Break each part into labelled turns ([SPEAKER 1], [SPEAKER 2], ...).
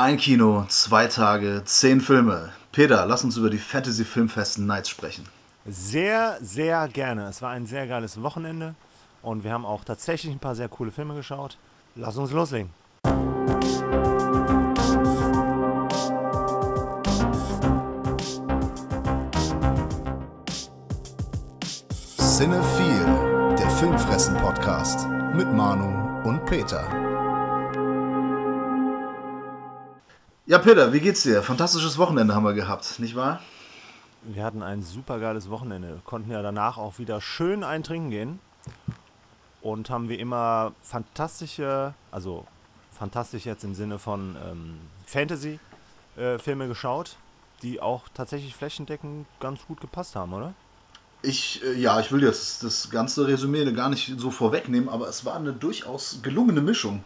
[SPEAKER 1] Ein Kino, zwei Tage, zehn Filme. Peter, lass uns über die Fantasy Filmfest Nights sprechen.
[SPEAKER 2] Sehr, sehr gerne. Es war ein sehr geiles Wochenende und wir haben auch tatsächlich ein paar sehr coole Filme geschaut. Lass uns loslegen.
[SPEAKER 3] Cinephile, der Filmfressen-Podcast mit Manu und Peter.
[SPEAKER 1] Ja, Peter, wie geht's dir? Fantastisches Wochenende haben wir gehabt, nicht wahr?
[SPEAKER 2] Wir hatten ein super geiles Wochenende. Konnten ja danach auch wieder schön eintrinken gehen. Und haben wie immer fantastische, also fantastisch jetzt im Sinne von ähm, Fantasy-Filme äh, geschaut, die auch tatsächlich flächendeckend ganz gut gepasst haben, oder?
[SPEAKER 1] Ich, äh, ja, ich will jetzt das ganze Resümee gar nicht so vorwegnehmen, aber es war eine durchaus gelungene Mischung.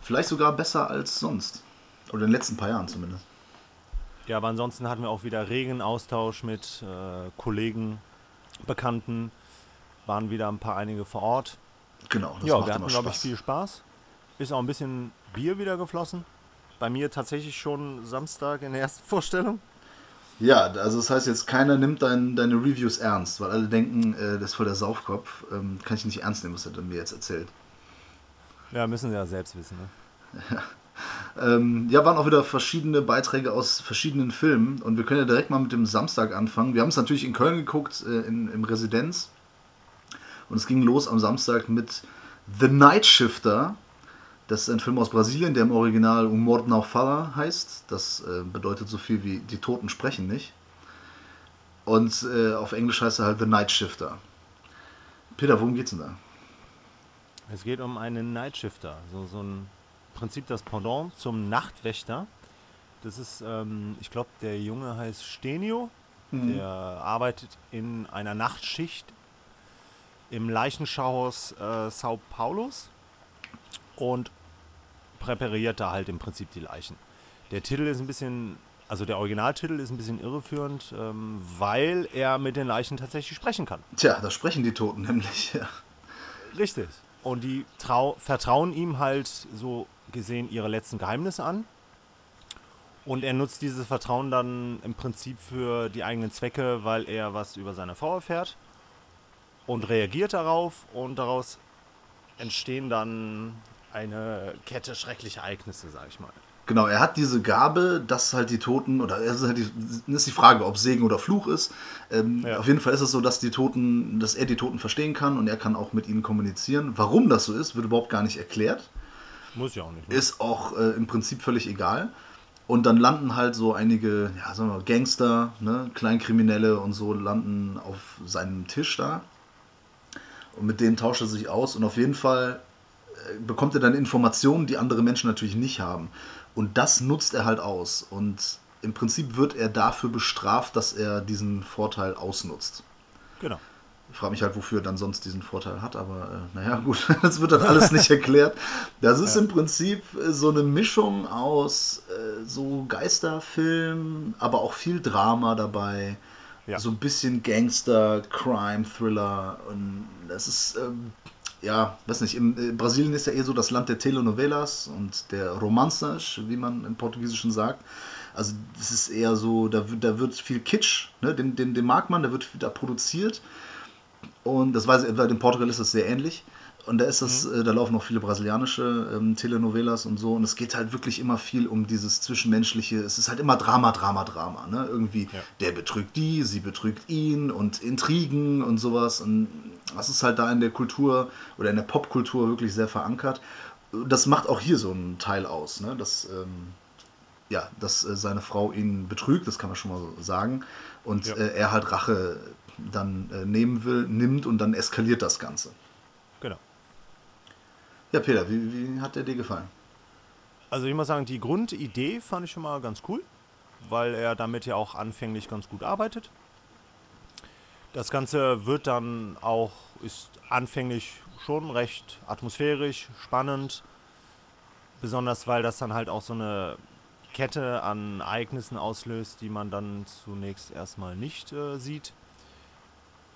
[SPEAKER 1] Vielleicht sogar besser als sonst. Oder in den letzten paar Jahren zumindest.
[SPEAKER 2] Ja, aber ansonsten hatten wir auch wieder regen Austausch mit äh, Kollegen, Bekannten, waren wieder ein paar einige vor Ort.
[SPEAKER 1] Genau,
[SPEAKER 2] das Ja, wir hatten, glaube ich, viel Spaß. Ist auch ein bisschen Bier wieder geflossen. Bei mir tatsächlich schon Samstag in der ersten Vorstellung.
[SPEAKER 1] Ja, also das heißt jetzt, keiner nimmt dein, deine Reviews ernst, weil alle denken, äh, das ist voll der Saufkopf. Ähm, kann ich nicht ernst nehmen, was er mir jetzt erzählt.
[SPEAKER 2] Ja, müssen sie ja selbst wissen.
[SPEAKER 1] Ne? Ja. Ähm, ja, waren auch wieder verschiedene Beiträge aus verschiedenen Filmen und wir können ja direkt mal mit dem Samstag anfangen. Wir haben es natürlich in Köln geguckt, äh, in, im Residenz. Und es ging los am Samstag mit The Night Shifter. Das ist ein Film aus Brasilien, der im Original Humor Now Fala heißt. Das äh, bedeutet so viel wie Die Toten sprechen nicht. Und äh, auf Englisch heißt er halt The Night Shifter. Peter, worum geht's denn da?
[SPEAKER 2] Es geht um einen Night Shifter, so, so ein Prinzip das Pendant zum Nachtwächter. Das ist, ähm, ich glaube, der Junge heißt Stenio. Mhm. Der arbeitet in einer Nachtschicht im Leichenschauhaus äh, Sao Paulos und präpariert da halt im Prinzip die Leichen. Der Titel ist ein bisschen, also der Originaltitel ist ein bisschen irreführend, ähm, weil er mit den Leichen tatsächlich sprechen kann.
[SPEAKER 1] Tja, da sprechen die Toten nämlich, ja.
[SPEAKER 2] Richtig. Und die trau vertrauen ihm halt so gesehen ihre letzten Geheimnisse an. Und er nutzt dieses Vertrauen dann im Prinzip für die eigenen Zwecke, weil er was über seine Frau erfährt und reagiert darauf und daraus entstehen dann eine Kette schrecklicher Ereignisse, sag ich mal.
[SPEAKER 1] Genau, er hat diese Gabe, dass halt die Toten, oder es ist, halt die, ist die Frage, ob Segen oder Fluch ist. Ähm, ja. Auf jeden Fall ist es so, dass die Toten, dass er die Toten verstehen kann und er kann auch mit ihnen kommunizieren. Warum das so ist, wird überhaupt gar nicht erklärt.
[SPEAKER 2] Muss ja auch nicht.
[SPEAKER 1] Ne? Ist auch äh, im Prinzip völlig egal. Und dann landen halt so einige, ja, sagen wir mal, Gangster, ne, Kleinkriminelle und so landen auf seinem Tisch da. Und mit denen tauscht er sich aus und auf jeden Fall äh, bekommt er dann Informationen, die andere Menschen natürlich nicht haben. Und das nutzt er halt aus. Und im Prinzip wird er dafür bestraft, dass er diesen Vorteil ausnutzt.
[SPEAKER 2] Genau.
[SPEAKER 1] Ich frage mich halt, wofür er dann sonst diesen Vorteil hat, aber äh, naja, gut, das wird dann alles nicht erklärt. Das ist ja. im Prinzip äh, so eine Mischung aus äh, so Geisterfilm, aber auch viel Drama dabei. Ja. So ein bisschen Gangster, Crime, Thriller. Und das ist, ähm, ja, weiß nicht, in, in, äh, Brasilien ist ja eh so das Land der Telenovelas und der Romanzas, wie man im Portugiesischen sagt. Also das ist eher so, da, da wird viel Kitsch, ne? den, den, den mag man, der wird da produziert. Und das weiß ich, in Portugal ist das sehr ähnlich. Und da ist das, mhm. äh, da laufen auch viele brasilianische ähm, Telenovelas und so. Und es geht halt wirklich immer viel um dieses Zwischenmenschliche. Es ist halt immer Drama, Drama, Drama. Ne? Irgendwie, ja. der betrügt die, sie betrügt ihn und Intrigen und sowas. Und das ist halt da in der Kultur oder in der Popkultur wirklich sehr verankert. Das macht auch hier so einen Teil aus, ne? dass, ähm, ja, dass äh, seine Frau ihn betrügt, das kann man schon mal so sagen. Und ja. äh, er halt Rache dann äh, nehmen will, nimmt und dann eskaliert das Ganze.
[SPEAKER 2] Genau.
[SPEAKER 1] Ja, Peter, wie, wie hat der dir gefallen?
[SPEAKER 2] Also ich muss sagen, die Grundidee fand ich schon mal ganz cool, weil er damit ja auch anfänglich ganz gut arbeitet. Das Ganze wird dann auch, ist anfänglich schon recht atmosphärisch, spannend. Besonders weil das dann halt auch so eine Kette an Ereignissen auslöst, die man dann zunächst erstmal nicht äh, sieht.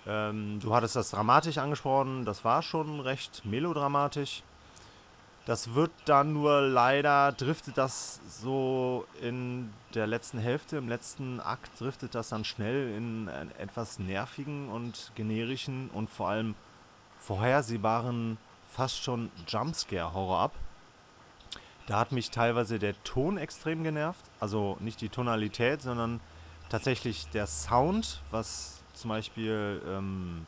[SPEAKER 2] Ähm, du hattest das dramatisch angesprochen, das war schon recht melodramatisch. Das wird dann nur leider, driftet das so in der letzten Hälfte, im letzten Akt driftet das dann schnell in einen etwas nervigen und generischen und vor allem vorhersehbaren, fast schon Jumpscare-Horror ab. Da hat mich teilweise der Ton extrem genervt. Also nicht die Tonalität, sondern tatsächlich der Sound, was zum Beispiel ähm,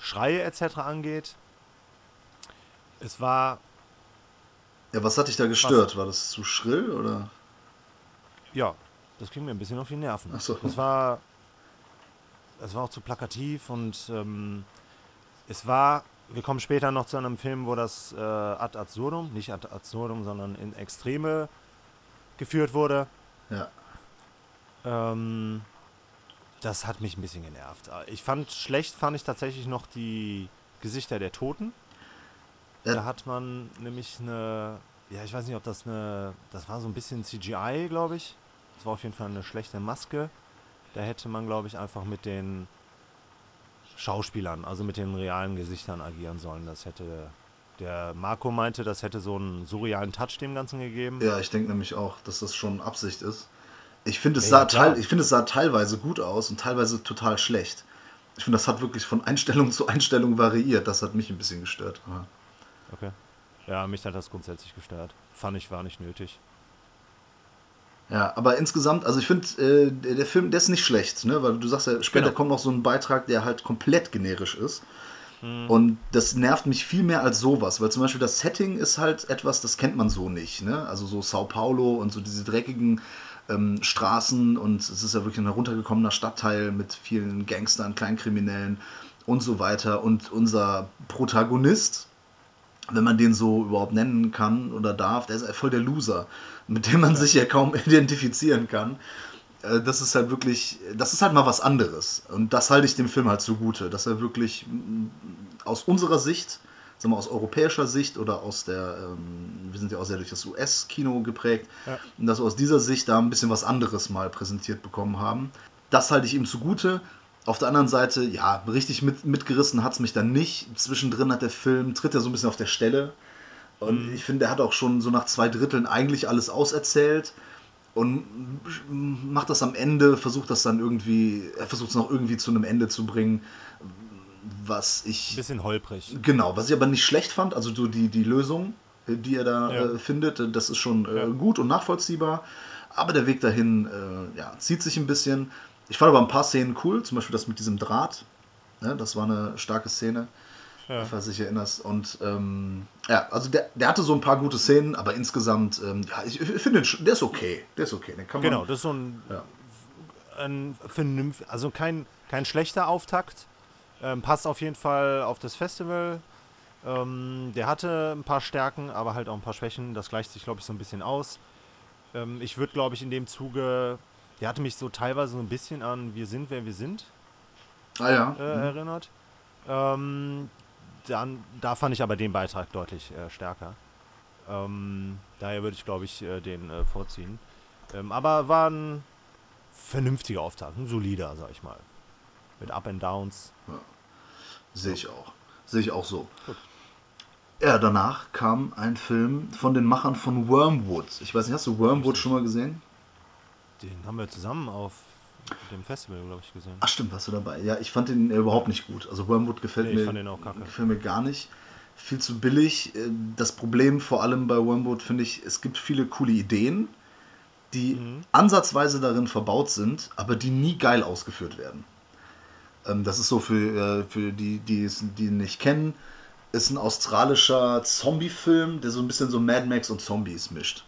[SPEAKER 2] Schreie etc. angeht. Es war.
[SPEAKER 1] Ja, was hat dich da gestört? War das zu schrill oder?
[SPEAKER 2] Ja, das ging mir ein bisschen auf die Nerven.
[SPEAKER 1] Ach so.
[SPEAKER 2] Das war. Das war auch zu plakativ und ähm, es war. Wir kommen später noch zu einem Film, wo das äh, ad absurdum, nicht ad absurdum, sondern in Extreme geführt wurde.
[SPEAKER 1] Ja.
[SPEAKER 2] Ähm, das hat mich ein bisschen genervt. Ich fand schlecht, fand ich tatsächlich noch die Gesichter der Toten.
[SPEAKER 1] Ja.
[SPEAKER 2] Da hat man nämlich eine, ja, ich weiß nicht, ob das eine, das war so ein bisschen CGI, glaube ich. Das war auf jeden Fall eine schlechte Maske. Da hätte man, glaube ich, einfach mit den Schauspielern, also mit den realen Gesichtern agieren sollen. Das hätte, der Marco meinte, das hätte so einen surrealen Touch dem Ganzen gegeben.
[SPEAKER 1] Ja, ich denke nämlich auch, dass das schon Absicht ist. Ich finde, es,
[SPEAKER 2] Ja,
[SPEAKER 1] sah
[SPEAKER 2] klar.
[SPEAKER 1] teil, ich finde, es sah teilweise gut aus und teilweise total schlecht. Ich finde, das hat wirklich von Einstellung zu Einstellung variiert. Das hat mich ein bisschen gestört. Aber
[SPEAKER 2] Okay. Ja, mich hat das grundsätzlich gestört. Fand ich, war nicht nötig.
[SPEAKER 1] Ja, aber insgesamt, also ich finde, äh, der, der Film, der ist nicht schlecht, ne? Weil du sagst ja, später
[SPEAKER 2] Genau.
[SPEAKER 1] kommt noch so ein Beitrag, der halt komplett generisch ist. Und das nervt mich viel mehr als sowas, weil zum Beispiel das Setting ist halt etwas, das kennt man so nicht, ne? Also so Sao Paulo und so diese dreckigen ähm, Straßen und es ist ja wirklich ein heruntergekommener Stadtteil mit vielen Gangstern, Kleinkriminellen und so weiter. Und unser Protagonist, wenn man den so überhaupt nennen kann oder darf, der ist voll der Loser, mit dem man sich ja kaum identifizieren kann. Äh, Das ist halt wirklich, das ist halt mal was anderes. Und das halte ich dem Film halt zugute, dass er wirklich aus unserer Sicht, sagen wir aus europäischer Sicht oder aus der, ähm, wir sind ja auch sehr durch das US-Kino geprägt,
[SPEAKER 2] Ja.
[SPEAKER 1] und dass wir aus dieser Sicht da ein bisschen was anderes mal präsentiert bekommen haben. Das halte ich ihm zugute. Auf der anderen Seite, ja, richtig mit, mitgerissen hat es mich dann nicht. Zwischendrin hat der Film, tritt er so ein bisschen auf der Stelle. Und ich finde, er hat auch schon so nach zwei Dritteln eigentlich alles auserzählt und macht das am Ende, versucht das dann irgendwie, er versucht es noch irgendwie zu einem Ende zu bringen, was ich.
[SPEAKER 2] Bisschen holprig.
[SPEAKER 1] Genau, was ich aber nicht schlecht fand, also so die, die Lösung, äh, die er da
[SPEAKER 2] Ja.
[SPEAKER 1] äh, findet, äh, das ist schon äh,
[SPEAKER 2] Ja.
[SPEAKER 1] gut und nachvollziehbar. Aber der Weg dahin äh, ja, zieht sich ein bisschen. Ich fand aber ein paar Szenen cool, zum Beispiel das mit diesem Draht. Ne, das war eine starke Szene,
[SPEAKER 2] Ja.
[SPEAKER 1] falls du dich erinnerst. Und ähm, ja, also der, der hatte so ein paar gute Szenen, aber insgesamt, ähm, ja, ich, ich finde, der ist okay. Der ist okay. Den kann man,
[SPEAKER 2] Genau, das ist so ein, ein vernünft, also kein, kein schlechter Auftakt. Ähm, passt auf jeden Fall auf das Festival. Ähm, der hatte ein paar Stärken, aber halt auch ein paar Schwächen. Das gleicht sich, glaube ich, so ein bisschen aus. Ähm, ich würde, glaube ich, in dem Zuge, der hatte mich so teilweise so ein bisschen an Wir sind, wer wir sind
[SPEAKER 1] Ah ja.
[SPEAKER 2] äh,
[SPEAKER 1] mhm.
[SPEAKER 2] erinnert. Ähm, dann, da fand ich aber den Beitrag deutlich äh, stärker. Ähm, daher würde ich, glaube ich, äh, den äh, vorziehen. Ähm, aber war ein vernünftiger Auftakt, ein solider, sag ich mal. Mit Up and Downs.
[SPEAKER 1] Sehe ich auch. Sehe ich auch so.
[SPEAKER 2] Gut.
[SPEAKER 1] Ja, danach kam ein Film von den Machern von Wormwood. Ich weiß nicht, hast du Wormwood schon mal gesehen?
[SPEAKER 2] Den haben wir zusammen auf dem Festival, glaube ich, gesehen.
[SPEAKER 1] Ach stimmt, warst du dabei. Ja, ich fand den äh, überhaupt nicht gut. Also Wormwood gefällt
[SPEAKER 2] Nee, ich
[SPEAKER 1] mir,
[SPEAKER 2] fand den auch kacke.
[SPEAKER 1] gefällt mir gar nicht. Viel zu billig. Äh, Das Problem vor allem bei Wormwood finde ich, es gibt viele coole Ideen, die
[SPEAKER 2] Mhm.
[SPEAKER 1] ansatzweise darin verbaut sind, aber die nie geil ausgeführt werden. Ähm, Das ist so für, äh, für die, die es die ihn nicht kennen, ist ein australischer Zombie-Film, der so ein bisschen so Mad Max und Zombies mischt.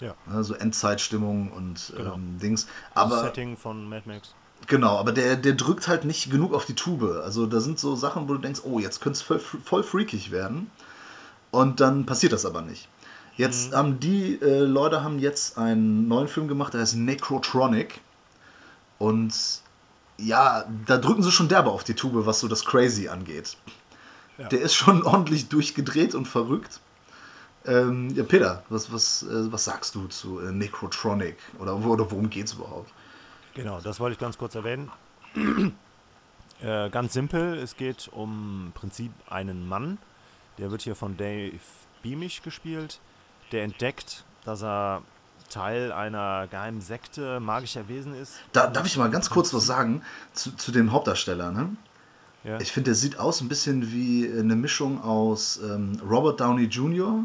[SPEAKER 2] Ja.
[SPEAKER 1] Ne, So Endzeitstimmung und
[SPEAKER 2] Genau.
[SPEAKER 1] ähm, Dings.
[SPEAKER 2] Das
[SPEAKER 1] Aber
[SPEAKER 2] Setting von Mad Max.
[SPEAKER 1] Genau, aber der, der drückt halt nicht genug auf die Tube. Also da sind so Sachen, wo du denkst, oh, jetzt könnte es voll, voll freakig werden. Und dann passiert das aber nicht. Jetzt haben die äh, Leute haben jetzt einen neuen Film gemacht, der heißt Necrotronic. Und ja, da drücken sie schon derbe auf die Tube, was so das Crazy angeht.
[SPEAKER 2] Ja.
[SPEAKER 1] Der ist schon ordentlich durchgedreht und verrückt. Ähm, ja, Peter, was, was, äh, was sagst du zu äh, Necrotronic? Oder, oder worum geht's überhaupt?
[SPEAKER 2] Genau, das wollte ich ganz kurz erwähnen. äh, ganz simpel, es geht um im Prinzip einen Mann, der wird hier von Dave beamish gespielt. Der entdeckt, dass er Teil einer geheimen Sekte magischer Wesen ist.
[SPEAKER 1] Da, darf ich mal ganz kurz was sagen zu, zu dem Hauptdarsteller? Ne?
[SPEAKER 2] Ja.
[SPEAKER 1] Ich finde, der sieht aus ein bisschen wie eine Mischung aus ähm, Robert Downey Jr.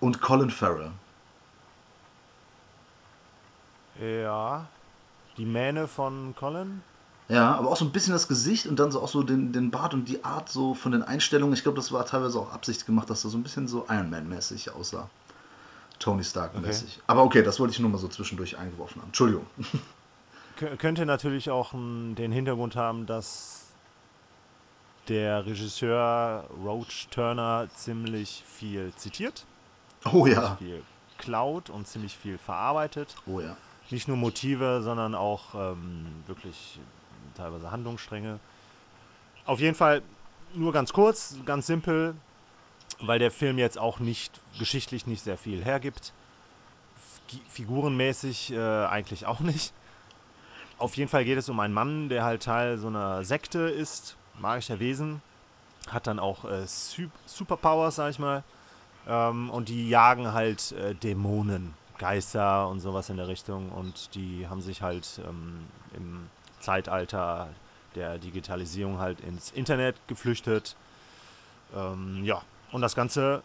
[SPEAKER 1] und Colin Farrell.
[SPEAKER 2] ja. Die Mähne von Colin?
[SPEAKER 1] Ja, aber auch so ein bisschen das Gesicht und dann so auch so den, den Bart und die Art so von den Einstellungen. Ich glaube, das war teilweise auch Absicht gemacht, dass er so ein bisschen so Iron Man-mäßig aussah. Tony Stark-mäßig. Aber okay, das wollte ich nur mal so zwischendurch eingeworfen haben. Entschuldigung.
[SPEAKER 2] Kö- könnte natürlich auch m, den Hintergrund haben, dass der Regisseur Roach Turner ziemlich viel zitiert,
[SPEAKER 1] Oh ja.
[SPEAKER 2] viel klaut und ziemlich viel verarbeitet.
[SPEAKER 1] Oh ja.
[SPEAKER 2] Nicht nur Motive, sondern auch ähm, wirklich teilweise Handlungsstränge. Auf jeden Fall nur ganz kurz, ganz simpel, weil der Film jetzt auch nicht geschichtlich nicht sehr viel hergibt. Fi- Figurenmäßig äh, eigentlich auch nicht. Auf jeden Fall geht es um einen Mann, der halt Teil so einer Sekte ist, magischer Wesen, hat dann auch äh, Su Superpowers, sag ich mal. Ähm, und die jagen halt äh, Dämonen, Geister und sowas in der Richtung. Und die haben sich halt ähm, im Zeitalter der Digitalisierung halt ins Internet geflüchtet. Ähm, ja, und das Ganze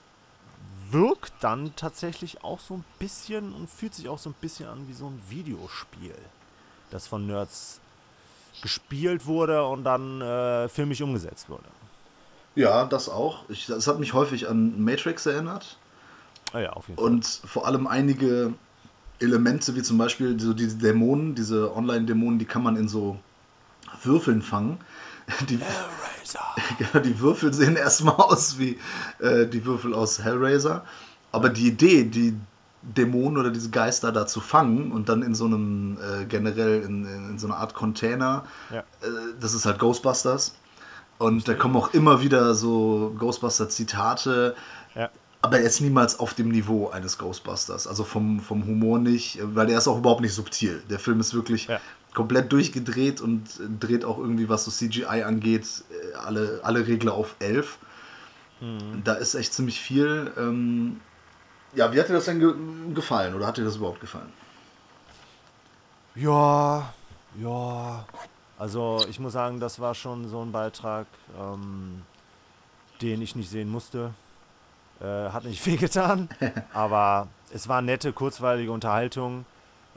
[SPEAKER 2] wirkt dann tatsächlich auch so ein bisschen und fühlt sich auch so ein bisschen an wie so ein Videospiel, das von Nerds gespielt wurde und dann äh, filmisch umgesetzt wurde.
[SPEAKER 1] Ja, das auch. Ich, das hat mich häufig an Matrix erinnert.
[SPEAKER 2] Ah ja, auf jeden Fall.
[SPEAKER 1] Und vor allem einige Elemente, wie zum Beispiel so diese Dämonen, diese Online-Dämonen, die kann man in so Würfeln fangen. Die,
[SPEAKER 2] Hellraiser.
[SPEAKER 1] die Würfel sehen erstmal aus wie äh, die Würfel aus Hellraiser. Aber die Idee, die Dämonen oder diese Geister da zu fangen und dann in so einem äh, generell in, in, in so einer Art Container,
[SPEAKER 2] Ja.
[SPEAKER 1] äh, das ist halt Ghostbusters. Und da kommen auch immer wieder so Ghostbuster-Zitate,
[SPEAKER 2] Ja.
[SPEAKER 1] Aber jetzt niemals auf dem Niveau eines Ghostbusters. Also vom, vom Humor nicht, weil der ist auch überhaupt nicht subtil. Der Film ist wirklich
[SPEAKER 2] Ja.
[SPEAKER 1] komplett durchgedreht und dreht auch irgendwie, was so CGI angeht, äh, alle, alle Regler auf 11.
[SPEAKER 2] Mhm.
[SPEAKER 1] Da ist echt ziemlich viel. Ähm, ja, wie hat dir das denn ge gefallen oder hat dir das überhaupt gefallen?
[SPEAKER 2] Ja, ja. Also ich muss sagen, das war schon so ein Beitrag, ähm, den ich nicht sehen musste. Äh, hat nicht wehgetan, aber es war nette, kurzweilige Unterhaltung.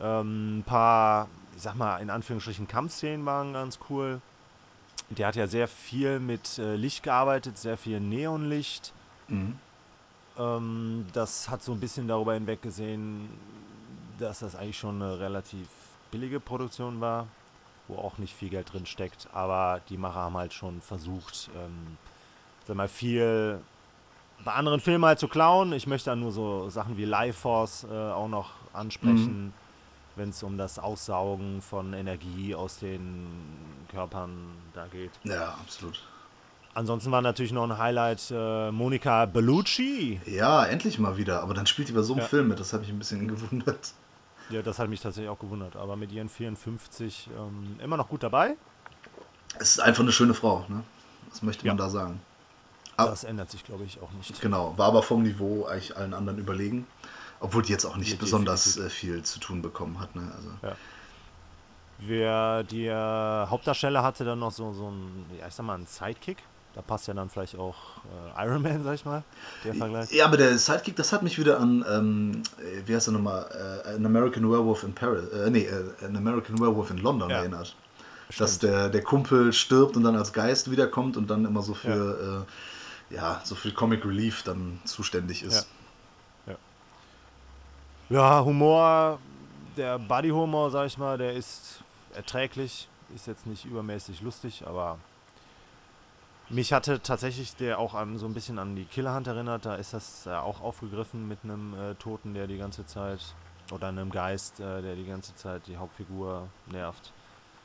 [SPEAKER 2] Ähm, ein paar, ich sag mal, in Anführungsstrichen Kampfszenen waren ganz cool. Der hat ja sehr viel mit äh, Licht gearbeitet, sehr viel Neonlicht.
[SPEAKER 1] Mhm.
[SPEAKER 2] Ähm, das hat so ein bisschen darüber hinweggesehen, dass das eigentlich schon eine relativ billige Produktion war, wo auch nicht viel Geld drin steckt. Aber die Macher haben halt schon versucht, ähm, sag mal, viel bei anderen Filmen halt zu klauen. Ich möchte dann nur so Sachen wie Life Force äh, auch noch ansprechen, wenn es um das Aussaugen von Energie aus den Körpern da geht.
[SPEAKER 1] Ja, absolut.
[SPEAKER 2] Ansonsten war natürlich noch ein Highlight äh, Monica Bellucci.
[SPEAKER 1] Ja, endlich mal wieder. Aber dann spielt die bei so einem
[SPEAKER 2] Ja.
[SPEAKER 1] Film mit. Das habe ich ein bisschen gewundert.
[SPEAKER 2] Ja, das hat mich tatsächlich auch gewundert. Aber mit ihren 54 ähm, immer noch gut dabei.
[SPEAKER 1] Es ist einfach eine schöne Frau. Ne? Was möchte man
[SPEAKER 2] Ja.
[SPEAKER 1] da sagen? Ah.
[SPEAKER 2] Das ändert sich, glaube ich, auch nicht.
[SPEAKER 1] Genau, war aber vom Niveau eigentlich allen anderen überlegen. Obwohl die jetzt auch nicht
[SPEAKER 2] Ja,
[SPEAKER 1] besonders äh, viel zu tun bekommen hat. Ne? Also,
[SPEAKER 2] Wer der Hauptdarsteller hatte dann noch so, so ein, ja, ich sag mal, einen Sidekick. Da passt ja dann vielleicht auch äh, Iron Man, sag ich mal, der Vergleich.
[SPEAKER 1] Ja, aber der Sidekick, das hat mich wieder an, ähm, äh, wie heißt er nochmal, äh, An American Werewolf in Paris, äh, nee, äh, An American Werewolf in London
[SPEAKER 2] Ja.
[SPEAKER 1] erinnert. Dass
[SPEAKER 2] Stimmt.
[SPEAKER 1] der, der Kumpel stirbt und dann als Geist wiederkommt und dann immer so für, ja, äh, ja so für Comic Relief dann zuständig ist.
[SPEAKER 2] Ja, Humor, der Buddy-Humor, sag ich mal, der ist erträglich. Ist jetzt nicht übermäßig lustig, aber mich hatte tatsächlich der auch an, so ein bisschen an die Killerhand erinnert. Da ist das ja auch aufgegriffen mit einem äh, Toten, der die ganze Zeit, oder einem Geist, äh, der die ganze Zeit die Hauptfigur nervt.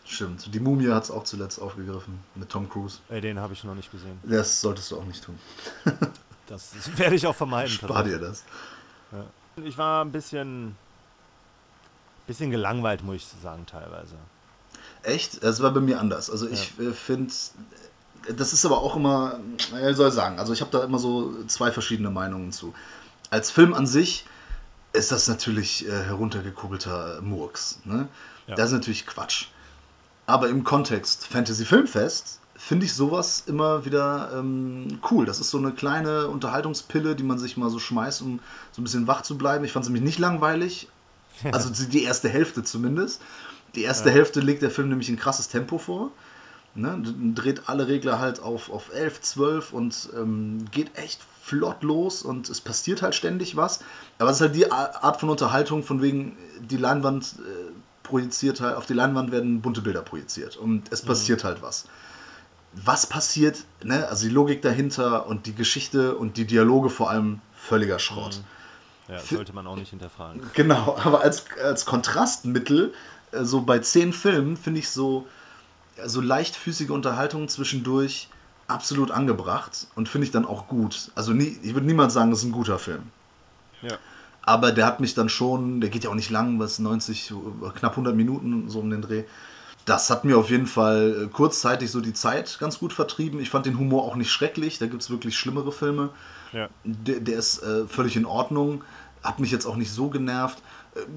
[SPEAKER 1] Stimmt. Die Mumie hat es auch zuletzt aufgegriffen mit Tom Cruise.
[SPEAKER 2] Äh, den habe ich noch nicht gesehen.
[SPEAKER 1] Das solltest du auch nicht tun.
[SPEAKER 2] Das werde ich auch vermeiden.
[SPEAKER 1] Spar dir das.
[SPEAKER 2] Ich war ein bisschen, bisschen gelangweilt, muss ich sagen, teilweise.
[SPEAKER 1] Echt? Es war bei mir anders. Also ich äh, finde, das ist aber auch immer, wie soll ich sagen, also ich habe da immer so zwei verschiedene Meinungen zu. Als Film an sich ist das natürlich äh, heruntergekugelter Murks. Ne? Ja. Das ist natürlich Quatsch. Aber im Kontext Fantasy Filmfest finde ich sowas immer wieder ähm, cool. Das ist so eine kleine Unterhaltungspille, die man sich mal so schmeißt, um so ein bisschen wach zu bleiben. Ich fand es nämlich nicht langweilig. Also die erste Hälfte zumindest. Die erste ja. Hälfte legt der Film nämlich ein krasses Tempo vor. Ne, dreht alle Regler halt auf, auf 11, 12 und ähm, geht echt flott los und es passiert halt ständig was. Aber es ist halt die Art von Unterhaltung, von wegen die Leinwand äh, projiziert halt, auf die Leinwand werden bunte Bilder projiziert und es mhm. passiert mhm. halt was. Was passiert, ne? also die Logik dahinter und die Geschichte und die Dialoge vor allem völliger Schrott.
[SPEAKER 2] Mhm. Ja, sollte man auch nicht hinterfragen.
[SPEAKER 1] Genau, aber als, als Kontrastmittel, äh, so bei zehn Filmen, finde ich so, so leichtfüßige Unterhaltung zwischendurch absolut angebracht und finde ich dann auch gut. Also nie, ich würde niemals sagen, das ist ein guter Film. Ja. Aber der hat mich dann schon, der geht ja auch nicht lang, was 90, knapp 100 Minuten so um den Dreh. Das hat mir auf jeden Fall äh, kurzzeitig so die Zeit ganz gut vertrieben. Ich fand den Humor auch nicht schrecklich, da gibt es wirklich schlimmere Filme. Ja. Der, der ist äh, völlig in Ordnung, hat mich jetzt auch nicht so genervt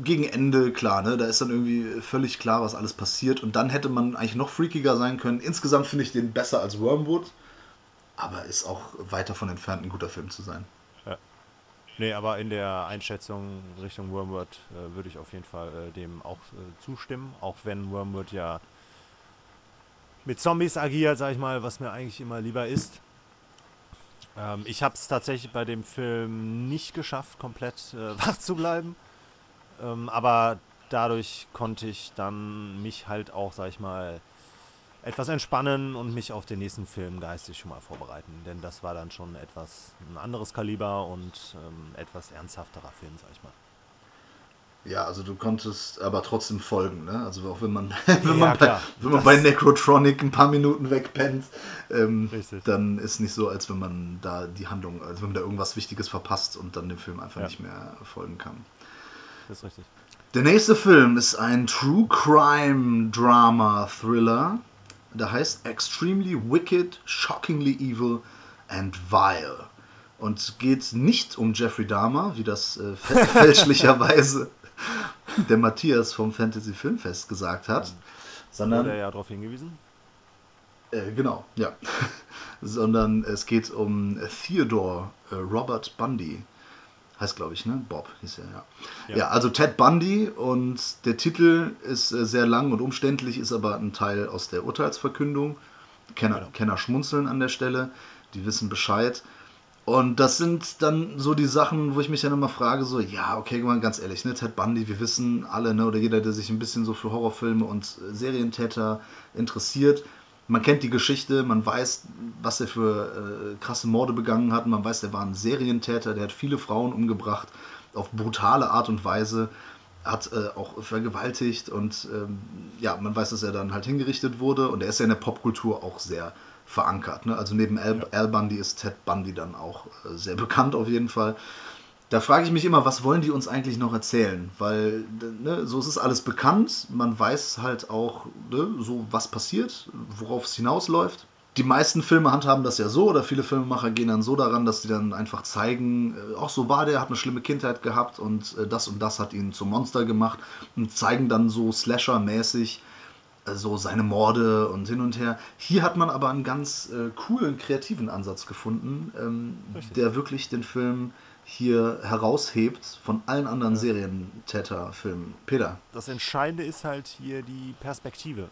[SPEAKER 1] gegen Ende, klar, ne? Da ist dann irgendwie völlig klar, was alles passiert. Und dann hätte man eigentlich noch freakiger sein können. Insgesamt finde ich den besser als Wormwood, aber ist auch weit davon entfernt, ein guter Film zu sein.
[SPEAKER 2] Nee, aber in der Einschätzung Richtung Wormwood äh, würde ich auf jeden Fall äh, dem auch äh, zustimmen. Auch wenn Wormwood ja mit Zombies agiert, sag ich mal, was mir eigentlich immer lieber ist. Ähm, ich habe es tatsächlich bei dem Film nicht geschafft, komplett äh, wach zu bleiben. Ähm, aber dadurch konnte ich dann mich halt auch, sag ich mal, etwas entspannen und mich auf den nächsten Film geistig schon mal vorbereiten. Denn das war dann schon etwas ein anderes Kaliber und ähm, etwas ernsthafterer Film, sag ich mal.
[SPEAKER 1] Ja, also du konntest aber trotzdem folgen, ne? Also auch wenn man, wenn ja, man, bei, wenn man bei Necrotronic ein paar Minuten wegpennt, ähm, dann ist nicht so, als wenn man da die Handlung, als wenn man da irgendwas Wichtiges verpasst und dann dem Film einfach ja. nicht mehr folgen kann. Das ist richtig. Der nächste Film ist ein True Crime Drama Thriller. Der heißt Extremely Wicked, Shockingly Evil and Vile. Und geht nicht um Jeffrey Dahmer, wie das äh, fälschlicherweise der Matthias vom Fantasy Filmfest gesagt hat.
[SPEAKER 2] Sondern. Wurde er ja darauf hingewiesen?
[SPEAKER 1] Äh, genau, ja. sondern es geht um Theodore äh, Robert Bundy Heißt, glaube ich, ne? Bob hieß er, ja. ja. ja. also Ted Bundy und der Titel ist äh, sehr lang und umständlich, ist aber ein Teil aus der Urteilsverkündung. Kenner, genau. Kenner schmunzeln an der Stelle, die wissen Bescheid. Und das sind dann so die Sachen, wo ich mich dann immer frage, so, ja, okay, ganz ehrlich, ne, Ted Bundy, wir wissen alle, ne, oder jeder, der sich ein bisschen so für Horrorfilme und äh, Serientäter interessiert, man kennt die Geschichte, man weiß, was er für äh, krasse Morde begangen hat, man weiß, er war ein Serientäter, der hat viele Frauen umgebracht, auf brutale Art und Weise, hat äh, auch vergewaltigt und ähm, ja, man weiß, dass er dann halt hingerichtet wurde und er ist ja in der Popkultur auch sehr verankert. Ne? Also neben Al, ja. Al Bundy ist Ted Bundy dann auch äh, sehr bekannt auf jeden Fall da frage ich mich immer, was wollen die uns eigentlich noch erzählen? Weil ne, so ist es alles bekannt, man weiß halt auch, ne, so was passiert, worauf es hinausläuft. Die meisten Filme handhaben das ja so, oder viele Filmemacher gehen dann so daran, dass sie dann einfach zeigen, äh, auch so war der, hat eine schlimme Kindheit gehabt und äh, das und das hat ihn zum Monster gemacht und zeigen dann so Slasher-mäßig äh, so seine Morde und hin und her. Hier hat man aber einen ganz äh, coolen, kreativen Ansatz gefunden, ähm, der wirklich den Film hier heraushebt von allen anderen ja. Serientäterfilmen. Peter.
[SPEAKER 2] Das Entscheidende ist halt hier die Perspektive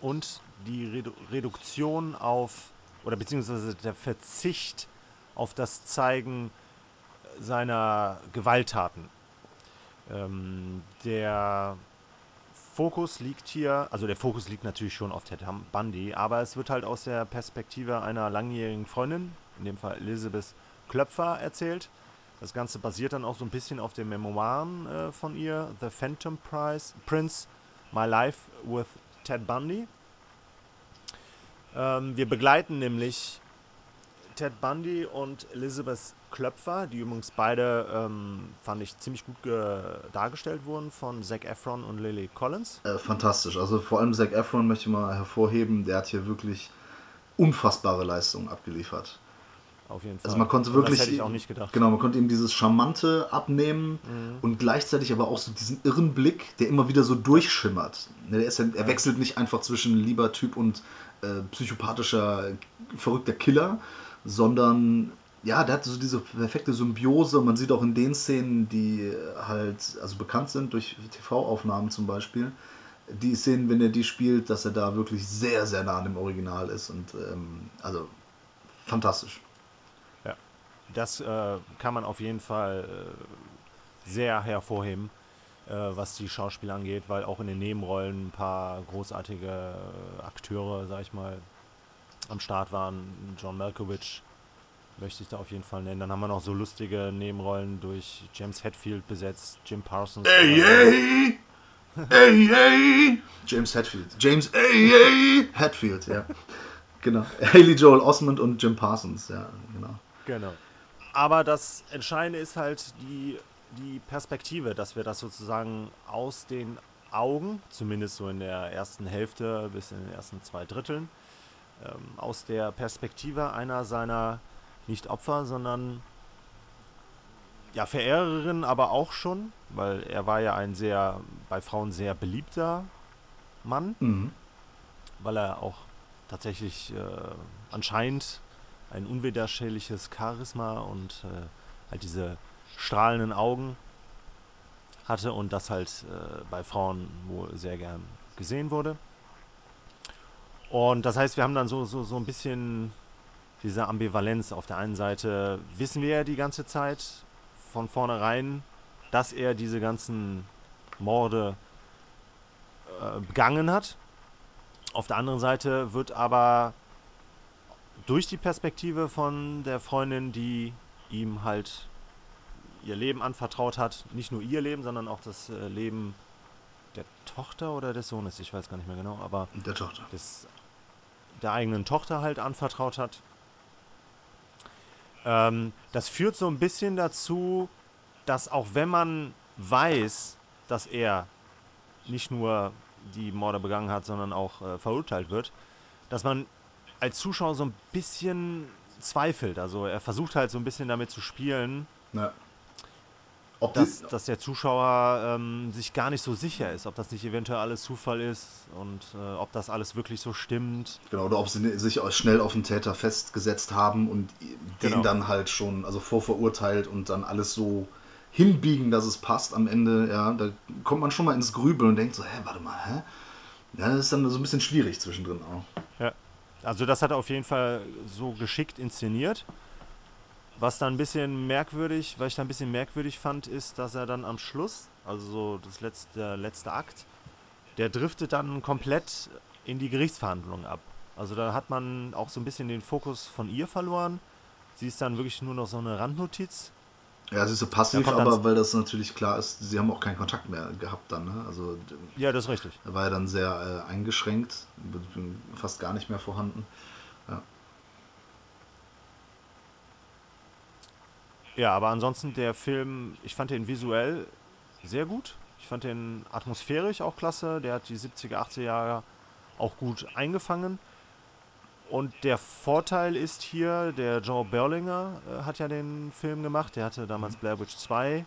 [SPEAKER 2] und die Redu Reduktion auf, oder beziehungsweise der Verzicht auf das Zeigen seiner Gewalttaten. Ähm, der Fokus liegt hier, also der Fokus liegt natürlich schon auf Ted Bundy, aber es wird halt aus der Perspektive einer langjährigen Freundin, in dem Fall Elizabeth Klöpfer erzählt. Das Ganze basiert dann auch so ein bisschen auf den Memoiren äh, von ihr, The Phantom Prize, Prince, My Life with Ted Bundy. Ähm, wir begleiten nämlich Ted Bundy und Elizabeth Klöpfer, die übrigens beide, ähm, fand ich, ziemlich gut dargestellt wurden von Zac Efron und Lily Collins.
[SPEAKER 1] Äh, fantastisch. Also vor allem Zac Efron möchte ich mal hervorheben, der hat hier wirklich unfassbare Leistung abgeliefert.
[SPEAKER 2] Auf jeden Fall.
[SPEAKER 1] Also man konnte wirklich.
[SPEAKER 2] Das hätte ich auch nicht gedacht.
[SPEAKER 1] Genau, man konnte ihm dieses Charmante abnehmen
[SPEAKER 2] Mhm.
[SPEAKER 1] und gleichzeitig aber auch so diesen irren Blick, der immer wieder so durchschimmert. Ne, Der ist er wechselt nicht einfach zwischen lieber Typ und äh, psychopathischer, verrückter Killer, sondern ja, der hat so diese perfekte Symbiose. Man sieht auch in den Szenen, die halt also bekannt sind durch TV-Aufnahmen zum Beispiel, die Szenen, wenn er die spielt, dass er da wirklich sehr, sehr nah an dem Original ist und ähm, also fantastisch.
[SPEAKER 2] Das äh, kann man auf jeden Fall äh, sehr hervorheben, äh, was die Schauspieler angeht, weil auch in den Nebenrollen ein paar großartige äh, Akteure, sag ich mal, am Start waren. John Malkovich möchte ich da auf jeden Fall nennen. Dann haben wir noch so lustige Nebenrollen durch James Hetfield besetzt, Jim Parsons.
[SPEAKER 1] Ey, ey! Ey, ey! James Hetfield. James ey, ey! Hetfield, ja. Genau. Haley Joel Osment und Jim Parsons, ja, genau.
[SPEAKER 2] Genau. Aber das Entscheidende ist halt die, die Perspektive, dass wir das sozusagen aus den Augen, zumindest so in der ersten Hälfte bis in den ersten zwei Dritteln, ähm, aus der Perspektive einer seiner nicht Opfer, sondern ja, Verehrerin, aber auch schon, weil er war ja ein sehr, bei Frauen sehr beliebter Mann
[SPEAKER 1] Mhm.
[SPEAKER 2] weil er auch tatsächlich äh, anscheinend ein unwiderstehliches Charisma und äh, halt diese strahlenden Augen hatte und das halt äh, bei Frauen wohl sehr gern gesehen wurde. Und das heißt, wir haben dann so, so, so ein bisschen diese Ambivalenz. Auf der einen Seite wissen wir ja die ganze Zeit von vornherein, dass er diese ganzen Morde äh, begangen hat. Auf der anderen Seite wird aber durch die Perspektive von der Freundin, die ihm halt ihr Leben anvertraut hat, nicht nur ihr Leben, sondern auch das äh, Leben der Tochter oder des Sohnes, ich weiß gar nicht mehr genau, aber
[SPEAKER 1] der Tochter.
[SPEAKER 2] des, der eigenen Tochter halt anvertraut hat. Ähm, das führt so ein bisschen dazu, dass auch wenn man weiß, dass er nicht nur die Morde begangen hat, sondern auch äh, verurteilt wird, dass man als Zuschauer so ein bisschen zweifelt. Also er versucht halt so ein bisschen damit zu spielen,
[SPEAKER 1] Ja. Ob
[SPEAKER 2] dass, dass der Zuschauer ähm, sich gar nicht so sicher ist, ob das nicht eventuell alles Zufall ist und äh, ob das alles wirklich so stimmt.
[SPEAKER 1] genau, oder ob sie sich auch schnell auf den Täter festgesetzt haben und den
[SPEAKER 2] Genau.
[SPEAKER 1] dann halt schon, also vorverurteilt und dann alles so hinbiegen, dass es passt am Ende, ja, da kommt man schon mal ins Grübeln und denkt so, hä, warte mal, hä? Ja, das ist dann so ein bisschen schwierig zwischendrin auch.
[SPEAKER 2] Also das hat er auf jeden Fall so geschickt inszeniert. Was dann ein bisschen merkwürdig, was ich dann ein bisschen merkwürdig fand, ist, dass er dann am Schluss, also so das letzte, letzte Akt, der driftet dann komplett in die Gerichtsverhandlung ab. Also da hat man auch so ein bisschen den Fokus von ihr verloren. Sie ist dann wirklich nur noch so eine Randnotiz.
[SPEAKER 1] Ja, es ist so passiv, aber weil das natürlich klar ist, sie haben auch keinen Kontakt mehr gehabt dann, ne? Also
[SPEAKER 2] Ja, das ist richtig.
[SPEAKER 1] er war ja dann sehr äh, eingeschränkt, fast gar nicht mehr vorhanden.
[SPEAKER 2] Ja, aber ansonsten der Film, ich fand den visuell sehr gut. Ich fand den atmosphärisch auch klasse. Der hat die 70er, 80er Jahre auch gut eingefangen. Und der Vorteil ist hier, der Joe Berlinger äh, hat ja den Film gemacht. Der hatte damals Blair Witch 2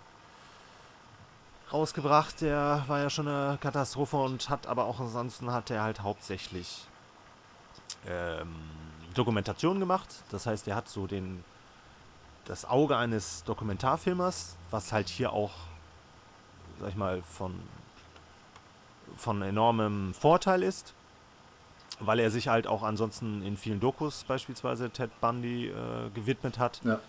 [SPEAKER 2] rausgebracht. Der war ja schon eine Katastrophe und hat aber auch ansonsten hat er halt hauptsächlich ähm, Dokumentation gemacht. Das heißt, er hat so den das Auge eines Dokumentarfilmers, was halt hier auch, sag ich mal, von, von enormem Vorteil ist, weil er sich halt auch ansonsten in vielen Dokus beispielsweise Ted Bundy äh, gewidmet hat
[SPEAKER 1] Ja.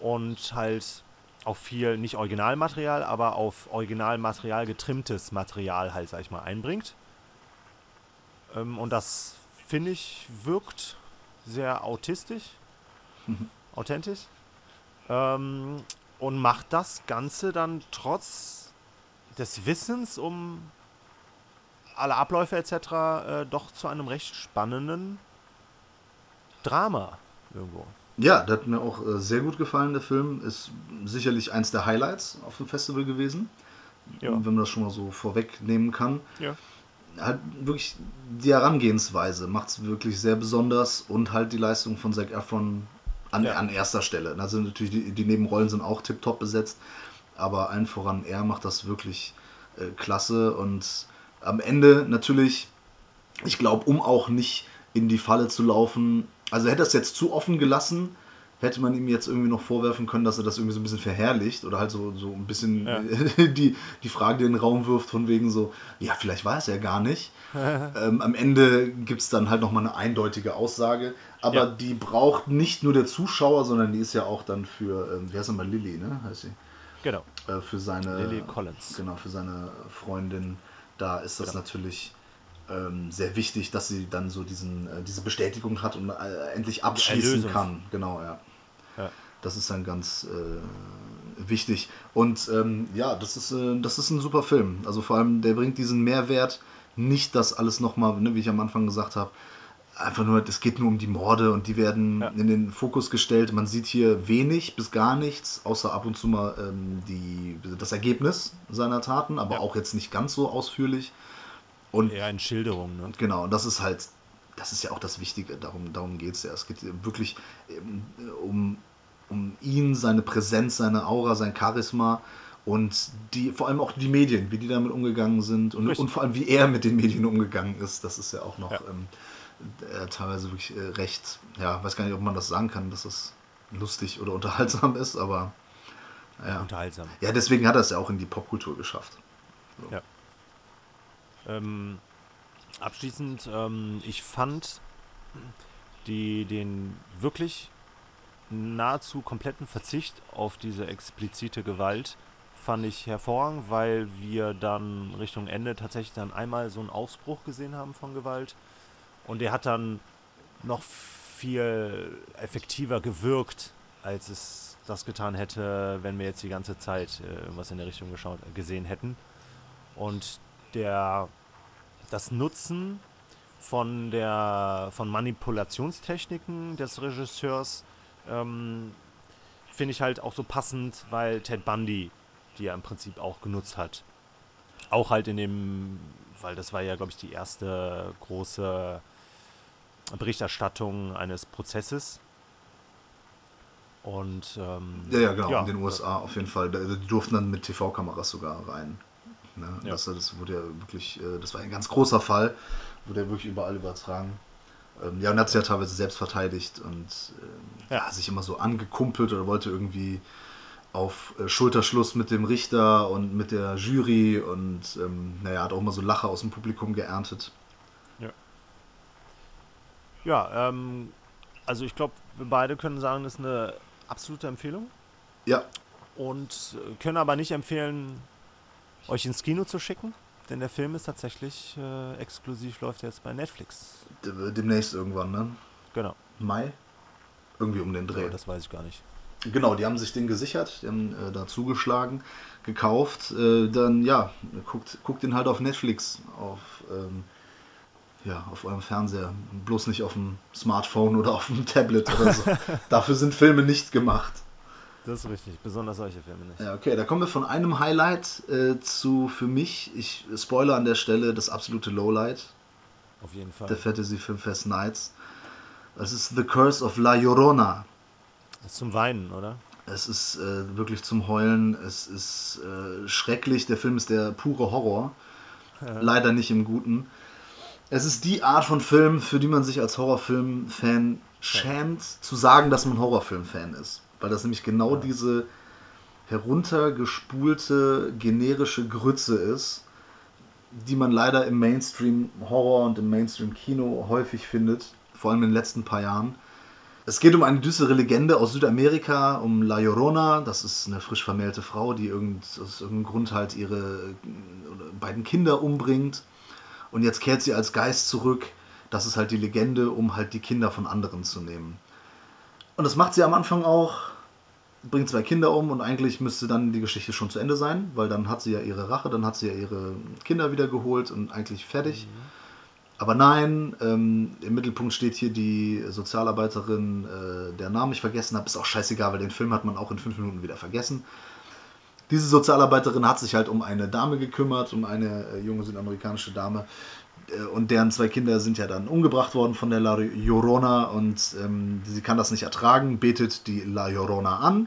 [SPEAKER 2] und halt auch viel, nicht Originalmaterial, aber auf Originalmaterial getrimmtes Material halt, sag ich mal, einbringt. Ähm, und das, finde ich, wirkt sehr autistisch, authentisch. Ähm, und macht das Ganze dann trotz des Wissens um alle Abläufe etc. Äh, doch zu einem recht spannenden Drama irgendwo.
[SPEAKER 1] Ja, der hat mir auch äh, sehr gut gefallen, der Film. Ist sicherlich eins der Highlights auf dem Festival gewesen.
[SPEAKER 2] Ja.
[SPEAKER 1] Wenn man das schon mal so vorwegnehmen kann.
[SPEAKER 2] Ja.
[SPEAKER 1] halt wirklich die Herangehensweise macht es wirklich sehr besonders und halt die Leistung von Zac Efron an,
[SPEAKER 2] Ja.
[SPEAKER 1] an erster Stelle. Also natürlich, die, die Nebenrollen sind auch tiptop besetzt, aber allen voran er macht das wirklich äh, klasse und am Ende natürlich, ich glaube, um auch nicht in die Falle zu laufen, also hätte er es jetzt zu offen gelassen, hätte man ihm jetzt irgendwie noch vorwerfen können, dass er das irgendwie so ein bisschen verherrlicht oder halt so, so ein bisschen
[SPEAKER 2] Ja.
[SPEAKER 1] die, die Frage in den Raum wirft von wegen so, ja, vielleicht war es ja gar nicht. ähm, am Ende gibt es dann halt nochmal eine eindeutige Aussage, aber
[SPEAKER 2] Ja.
[SPEAKER 1] die braucht nicht nur der Zuschauer, sondern die ist ja auch dann für, ähm, wie heißt sie mal, Lilly, ne, heißt sie?
[SPEAKER 2] Genau.
[SPEAKER 1] Äh, für seine
[SPEAKER 2] Lily Collins.
[SPEAKER 1] Genau, für seine Freundin. Da ist das
[SPEAKER 2] Genau.
[SPEAKER 1] natürlich ähm, sehr wichtig, dass sie dann so diesen, äh, diese Bestätigung hat und äh, endlich abschließen
[SPEAKER 2] Erlösung.
[SPEAKER 1] kann. Genau, ja.
[SPEAKER 2] Ja.
[SPEAKER 1] Das ist dann ganz äh, wichtig. Und ähm, ja, das ist, äh, das ist ein super Film. Also vor allem, der bringt diesen Mehrwert, nicht das alles nochmal, ne, wie ich am Anfang gesagt habe, einfach nur, es geht nur um die Morde und die werden
[SPEAKER 2] Ja.
[SPEAKER 1] in den Fokus gestellt. Man sieht hier wenig bis gar nichts, außer ab und zu mal ähm, die, das Ergebnis seiner Taten, aber
[SPEAKER 2] Ja.
[SPEAKER 1] auch jetzt nicht ganz so ausführlich. Und
[SPEAKER 2] Eher in Schilderungen, ne?
[SPEAKER 1] Genau, und das ist halt, das ist ja auch das Wichtige, darum, darum geht es ja. Es geht wirklich ähm, um, um ihn, seine Präsenz, seine Aura, sein Charisma und die, vor allem auch die Medien, wie die damit umgegangen sind und, und vor allem wie er mit den Medien umgegangen ist. Das ist ja auch noch
[SPEAKER 2] Ja.
[SPEAKER 1] ähm, äh, teilweise wirklich äh, recht, ja, weiß gar nicht, ob man das sagen kann, dass das lustig oder unterhaltsam ist, aber ja.
[SPEAKER 2] Unterhaltsam.
[SPEAKER 1] Ja, deswegen hat er es ja auch in die Popkultur geschafft.
[SPEAKER 2] Ja. Ähm, abschließend, ähm, ich fand die, den wirklich nahezu kompletten Verzicht auf diese explizite Gewalt fand ich hervorragend, weil wir dann Richtung Ende tatsächlich dann einmal so einen Ausbruch gesehen haben von Gewalt und der hat dann noch viel effektiver gewirkt, als es das getan hätte, wenn wir jetzt die ganze Zeit äh, irgendwas in der Richtung geschaut, gesehen hätten. Und der, das Nutzen von, der, von Manipulationstechniken des Regisseurs ähm, finde ich halt auch so passend, weil Ted Bundy die er im Prinzip auch genutzt hat. Auch halt in dem, weil das war ja, glaube ich, die erste große Berichterstattung eines Prozesses. Und ähm,
[SPEAKER 1] Ja, ja, genau,
[SPEAKER 2] ja,
[SPEAKER 1] in den USA auf jeden Fall. Die durften dann mit TV-Kameras sogar rein. Ne?
[SPEAKER 2] Ja.
[SPEAKER 1] Das, das wurde ja wirklich, äh, das war ein ganz großer Fall, wurde ja wirklich überall übertragen. Ähm, Ja, und hat sich ja teilweise selbst verteidigt und
[SPEAKER 2] Ja.
[SPEAKER 1] ja. sich immer so angekumpelt oder wollte irgendwie auf äh, Schulterschluss mit dem Richter und mit der Jury und ähm, naja, hat auch immer so Lacher aus dem Publikum geerntet.
[SPEAKER 2] ja, ähm, also ich glaube, wir beide können sagen, das ist eine absolute Empfehlung.
[SPEAKER 1] Ja,
[SPEAKER 2] Und äh, können aber nicht empfehlen, euch ins Kino zu schicken, denn der Film ist tatsächlich äh, exklusiv, läuft jetzt bei Netflix.
[SPEAKER 1] demnächst irgendwann, ne?
[SPEAKER 2] Genau,
[SPEAKER 1] Mai? Irgendwie um den Dreh.
[SPEAKER 2] aber das weiß ich gar nicht.
[SPEAKER 1] Genau, die haben sich den gesichert, die haben äh, da zugeschlagen, gekauft. Äh, dann, ja, guckt, guckt den halt auf Netflix, auf, ähm, ja, auf eurem Fernseher. Bloß nicht auf dem Smartphone oder auf dem Tablet oder so. Dafür sind Filme nicht gemacht.
[SPEAKER 2] Das ist richtig, besonders solche Filme nicht.
[SPEAKER 1] Ja, okay, da kommen wir von einem Highlight äh, zu, für mich, ich spoiler an der Stelle, das absolute Lowlight
[SPEAKER 2] Auf jeden Fall.
[SPEAKER 1] der Fantasy Filmfest Nights. Das ist The Curse of La Llorona.
[SPEAKER 2] Ist zum Weinen, oder?
[SPEAKER 1] Es ist äh, wirklich zum Heulen. Es ist äh, schrecklich. Der Film ist der pure Horror. Leider nicht im Guten. Es ist die Art von Film, für die man sich als Horrorfilm-Fan schämt, zu sagen, dass man Horrorfilm-Fan ist. Weil das nämlich genau
[SPEAKER 2] Ja.
[SPEAKER 1] diese heruntergespulte, generische Grütze ist, die man leider im Mainstream-Horror und im Mainstream-Kino häufig findet. Vor allem in den letzten paar Jahren. Es geht um eine düstere Legende aus Südamerika, um La Llorona. Das ist eine frisch vermählte Frau, die irgend, aus irgendeinem Grund halt ihre beiden Kinder umbringt. Und jetzt kehrt sie als Geist zurück. Das ist halt die Legende, um halt die Kinder von anderen zu nehmen. Und das macht sie am Anfang auch. Bringt zwei Kinder um und eigentlich müsste dann die Geschichte schon zu Ende sein, weil dann hat sie ja ihre Rache, dann hat sie ja ihre Kinder wieder geholt und eigentlich fertig. Aber nein, ähm, im Mittelpunkt steht hier die Sozialarbeiterin, äh, der Namen ich vergessen habe, ist auch scheißegal, weil den Film hat man auch in fünf Minuten wieder vergessen. diese Sozialarbeiterin hat sich halt um eine Dame gekümmert, um eine äh, junge südamerikanische Dame. Äh, und deren zwei Kinder sind ja dann umgebracht worden von der La Llorona und ähm, sie kann das nicht ertragen, betet die La Llorona an,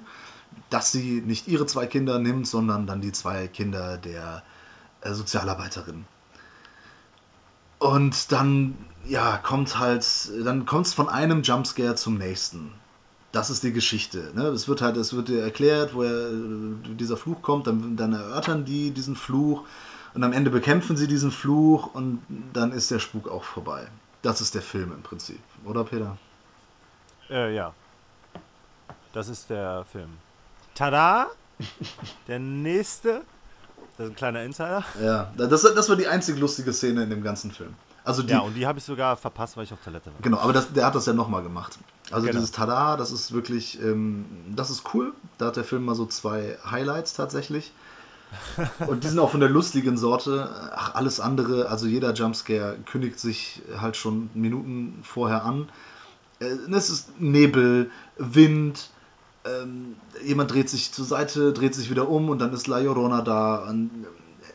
[SPEAKER 1] dass sie nicht ihre zwei Kinder nimmt, sondern dann die zwei Kinder der äh, Sozialarbeiterin. Und dann, ja, kommt halt, dann kommt es von einem Jumpscare zum nächsten. Das ist die Geschichte. Ne? Es wird halt, es wird dir erklärt, woher äh, dieser Fluch kommt, dann, dann erörtern die diesen Fluch und am Ende bekämpfen sie diesen Fluch und dann ist der Spuk auch vorbei. Das ist der Film im Prinzip, oder Peter?
[SPEAKER 2] Äh, ja. Das ist der Film. Tada! Der nächste. Das ist ein kleiner Insider.
[SPEAKER 1] Ja, das, das war die einzig lustige Szene in dem ganzen Film. Also die,
[SPEAKER 2] ja, und die habe ich sogar verpasst, weil ich auf Toilette war.
[SPEAKER 1] Genau, aber das, der hat das ja nochmal gemacht. Also genau. dieses Tada, das ist wirklich, ähm, das ist cool. Da hat der Film mal so zwei Highlights tatsächlich. Und die sind auch von der lustigen Sorte. Ach, alles andere, also jeder Jumpscare kündigt sich halt schon Minuten vorher an. Äh, es ist Nebel, Wind, ähm, jemand dreht sich zur Seite, dreht sich wieder um und dann ist La Llorona da. Und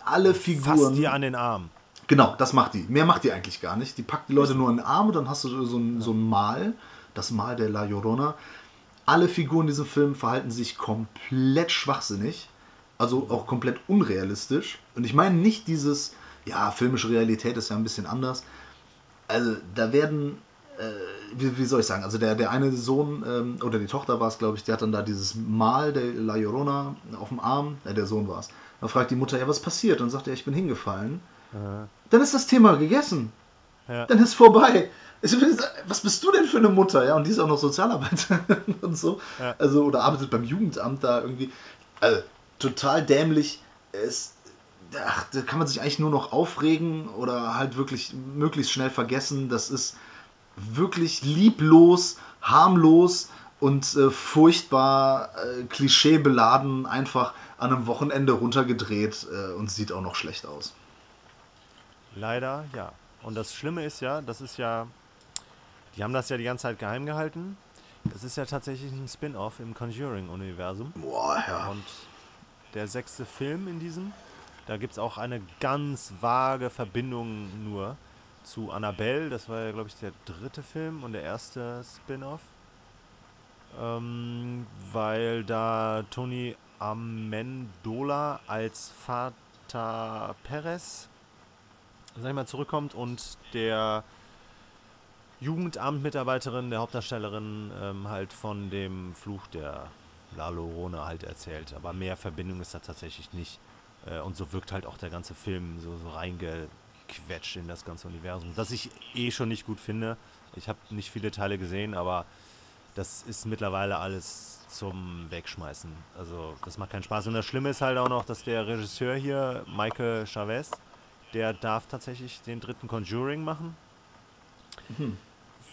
[SPEAKER 1] alle Figuren. Fasst
[SPEAKER 2] die an den Arm.
[SPEAKER 1] Genau, das macht die. Mehr macht die eigentlich gar nicht. Die packt die Leute nur in den Arm und dann hast du so ein, so ein Mal, das Mal der La Llorona. Alle Figuren in diesem Film verhalten sich komplett schwachsinnig. Also auch komplett unrealistisch. Und ich meine nicht dieses, ja, filmische Realität ist ja ein bisschen anders. Also da werden, äh, wie, wie, soll ich sagen, also der, der eine Sohn ähm, oder die Tochter war es, glaube ich, der hat dann da dieses Mal der La Llorona auf dem Arm, äh, der Sohn war es. Da fragt die Mutter, ja, was passiert? Und sagt er, ich bin hingefallen. Aha. Dann ist das Thema gegessen. Ja. Dann ist vorbei. Was bist du denn für eine Mutter? Ja, und die ist auch noch Sozialarbeiterin und so. Ja. Also, oder arbeitet beim Jugendamt da irgendwie. Also, total dämlich. Es, ach, da kann man sich eigentlich nur noch aufregen oder halt wirklich möglichst schnell vergessen. Das ist wirklich lieblos, harmlos und äh, furchtbar äh, klischeebeladen einfach an einem Wochenende runtergedreht äh, und sieht auch noch schlecht aus.
[SPEAKER 2] Leider, ja. Und das Schlimme ist ja, das ist ja, die haben das ja die ganze Zeit geheim gehalten. Es ist ja tatsächlich ein Spin-off im Conjuring-Universum.
[SPEAKER 1] Boah, ja.
[SPEAKER 2] Und der sechste Film in diesem. Da gibt es auch eine ganz vage Verbindung nur zu Annabelle. Das war ja, glaube ich, der dritte Film und der erste Spin-off. Ähm, weil da Tony Amendola als Vater Perez, sag ich mal, zurückkommt und der Jugendamtmitarbeiterin, der Hauptdarstellerin, ähm, halt von dem Fluch der La Llorona halt erzählt. Aber mehr Verbindung ist da tatsächlich nicht. Äh, und so wirkt halt auch der ganze Film so, so reingequetscht in das ganze Universum. Das ich eh schon nicht gut finde. Ich habe nicht viele Teile gesehen, aber das ist mittlerweile alles zum Wegschmeißen. Also das macht keinen Spaß. Und das Schlimme ist halt auch noch, dass der Regisseur hier, Michael Chavez, der darf tatsächlich den dritten Conjuring machen. Mhm.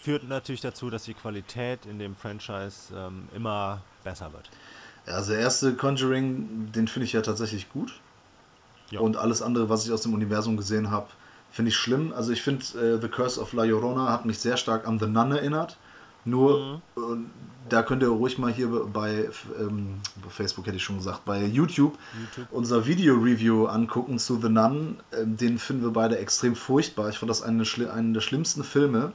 [SPEAKER 2] Führt natürlich dazu, dass die Qualität in dem Franchise ähm, immer besser wird.
[SPEAKER 1] Also der erste Conjuring, den finde ich ja tatsächlich gut. Ja. Und alles andere, was ich aus dem Universum gesehen habe, finde ich schlimm. Also ich finde, äh, The Curse of La Llorona hat mich sehr stark an The Nun erinnert. Nur, mhm. äh, da könnt ihr ruhig mal hier bei, ähm, Facebook hätte ich schon gesagt, bei YouTube, YouTube. unser Video-Review angucken zu The Nun. Ähm, den finden wir beide extrem furchtbar. Ich fand das eine, einen der schlimmsten Filme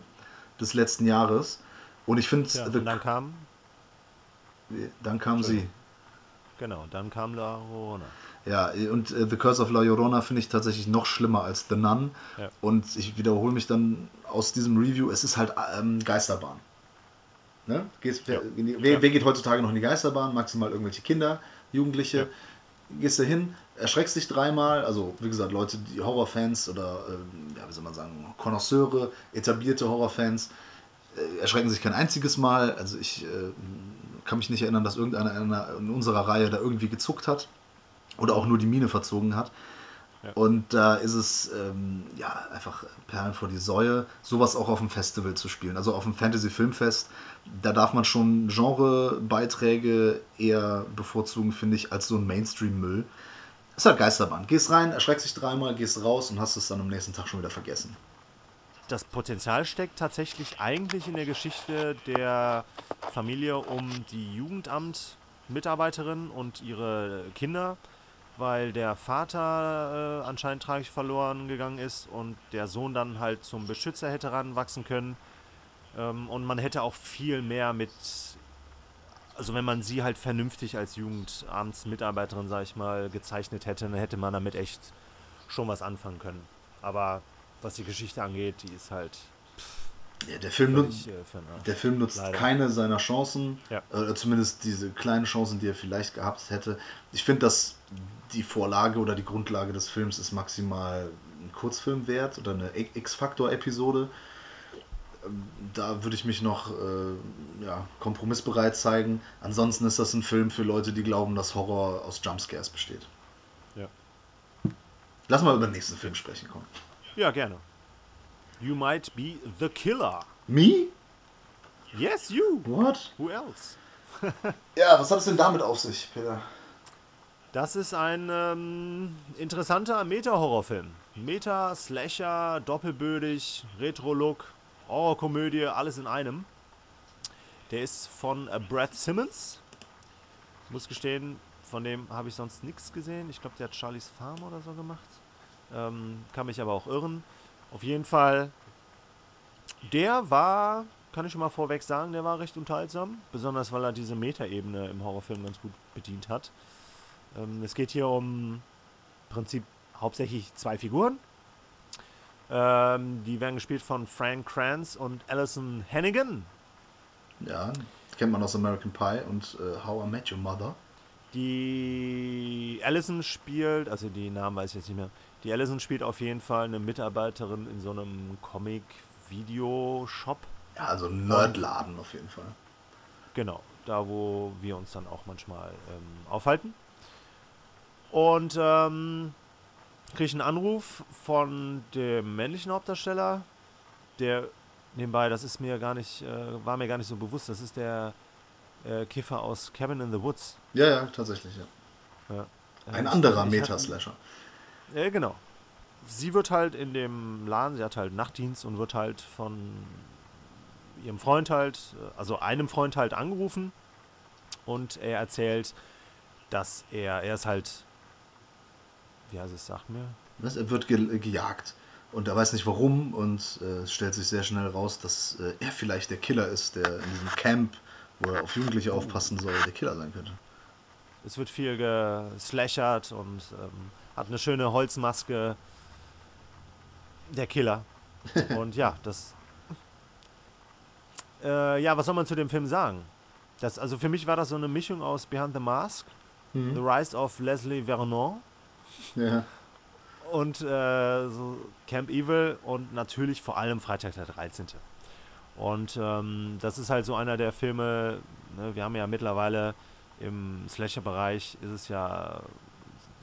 [SPEAKER 1] des letzten Jahres. Und ich finde...
[SPEAKER 2] Ja, dann kam
[SPEAKER 1] dann kam sie.
[SPEAKER 2] Genau, dann kam La Llorona.
[SPEAKER 1] Ja, und äh, The Curse of La Llorona finde ich tatsächlich noch schlimmer als The Nun. Ja. Und ich wiederhole mich dann aus diesem Review, es ist halt ähm, Geisterbahn. Ne? Gehst, ja. wer, wer, geht heutzutage noch in die Geisterbahn? Maximal irgendwelche Kinder, Jugendliche. Ja. Gehst du hin, erschreckst dich dreimal. Also, wie gesagt, Leute, die Horrorfans oder, äh, ja, wie soll man sagen, Konnoisseure, etablierte Horrorfans, äh, erschrecken sich kein einziges Mal. Also, ich äh, kann mich nicht erinnern, dass irgendeiner in unserer Reihe da irgendwie gezuckt hat oder auch nur die Mine verzogen hat. Ja. Und da ist es ähm, ja einfach Perlen vor die Säue, sowas auch auf dem Festival zu spielen. Also auf dem Fantasy Filmfest, da darf man schon Genrebeiträge eher bevorzugen, finde ich, als so ein Mainstream-Müll. Ist halt Geisterbahn. Gehst rein, erschreckst dich dreimal, gehst raus und hast es dann am nächsten Tag schon wieder vergessen
[SPEAKER 2] das Potenzial steckt tatsächlich eigentlich in der Geschichte der Familie um die Jugendamt Mitarbeiterin und ihre Kinder, weil der Vater äh, anscheinend tragisch verloren gegangen ist und der Sohn dann halt zum Beschützer hätte ranwachsen können. Ähm, und man hätte auch viel mehr mit, also wenn man sie halt vernünftig als Jugendamtsmitarbeiterin, sag ich mal, gezeichnet hätte, dann hätte man damit echt schon was anfangen können. Aber was die Geschichte angeht, die ist halt
[SPEAKER 1] ja, der Film, nutzt, äh, der Film nutzt Leider. keine seiner Chancen, ja. äh, zumindest diese kleinen Chancen, die er vielleicht gehabt hätte. Ich finde, dass die Vorlage oder die Grundlage des Films ist maximal ein Kurzfilm wert oder eine X-Factor-Episode. Ähm, da würde ich mich noch äh, ja, kompromissbereit zeigen. Ansonsten ist das ein Film für Leute, die glauben, dass Horror aus Jumpscares besteht.
[SPEAKER 2] Ja.
[SPEAKER 1] Lass mal über den nächsten Film sprechen, komm.
[SPEAKER 2] Ja, gerne. You might be the killer.
[SPEAKER 1] Me?
[SPEAKER 2] Yes, you.
[SPEAKER 1] What?
[SPEAKER 2] Who else?
[SPEAKER 1] ja, was hat es denn damit auf sich, Peter?
[SPEAKER 2] Das ist ein ähm, interessanter Meta-Horrorfilm. Meta, Slasher, doppelbödig, Retro-Look, Horrorkomödie, alles in einem. Der ist von äh, Brad Simmons. Muss gestehen, von dem habe ich sonst nichts gesehen. Ich glaube, der hat Charlie's Farm oder so gemacht. Ähm, kann mich aber auch irren. Auf jeden Fall, der war, kann ich schon mal vorweg sagen, der war recht unterhaltsam. Besonders weil er diese Metaebene im Horrorfilm ganz gut bedient hat. Ähm, es geht hier um im Prinzip hauptsächlich zwei Figuren. Ähm, die werden gespielt von Frank Kranz und Alison Hannigan.
[SPEAKER 1] Ja, kennt man aus American Pie und äh, How I Met Your Mother.
[SPEAKER 2] Die Alison spielt, also die Namen weiß ich jetzt nicht mehr, die Allison spielt auf jeden Fall eine Mitarbeiterin in so einem Comic-Video-Shop.
[SPEAKER 1] Ja, also ein Nerdladen auf jeden Fall.
[SPEAKER 2] Genau, da wo wir uns dann auch manchmal ähm, aufhalten. Und ähm, kriege ich einen Anruf von dem männlichen Hauptdarsteller, der nebenbei, das ist mir gar nicht, äh, war mir gar nicht so bewusst, das ist der äh, Kiffer aus Cabin in the Woods.
[SPEAKER 1] Ja, ja, tatsächlich, ja. ja. Ein äh, anderer Metaslasher.
[SPEAKER 2] Ja, genau. Sie wird halt in dem Laden, sie hat halt Nachtdienst und wird halt von ihrem Freund halt, also einem Freund halt angerufen und er erzählt, dass er, er ist halt, wie heißt es, sag mir?
[SPEAKER 1] Was, er wird ge gejagt und er weiß nicht warum und äh, es stellt sich sehr schnell raus, dass äh, er vielleicht der Killer ist, der in diesem Camp, wo er auf Jugendliche aufpassen soll, der Killer sein könnte.
[SPEAKER 2] Es wird viel geslashert und ähm, hat eine schöne Holzmaske. Der Killer. Und ja, das. Äh, ja, was soll man zu dem Film sagen? Das, also für mich war das so eine Mischung aus Behind the Mask, mhm. The Rise of Leslie Vernon.
[SPEAKER 1] Ja.
[SPEAKER 2] Und äh, so Camp Evil und natürlich vor allem Freitag der 13. Und ähm, das ist halt so einer der Filme, ne, wir haben ja mittlerweile im Slasher-Bereich ist es ja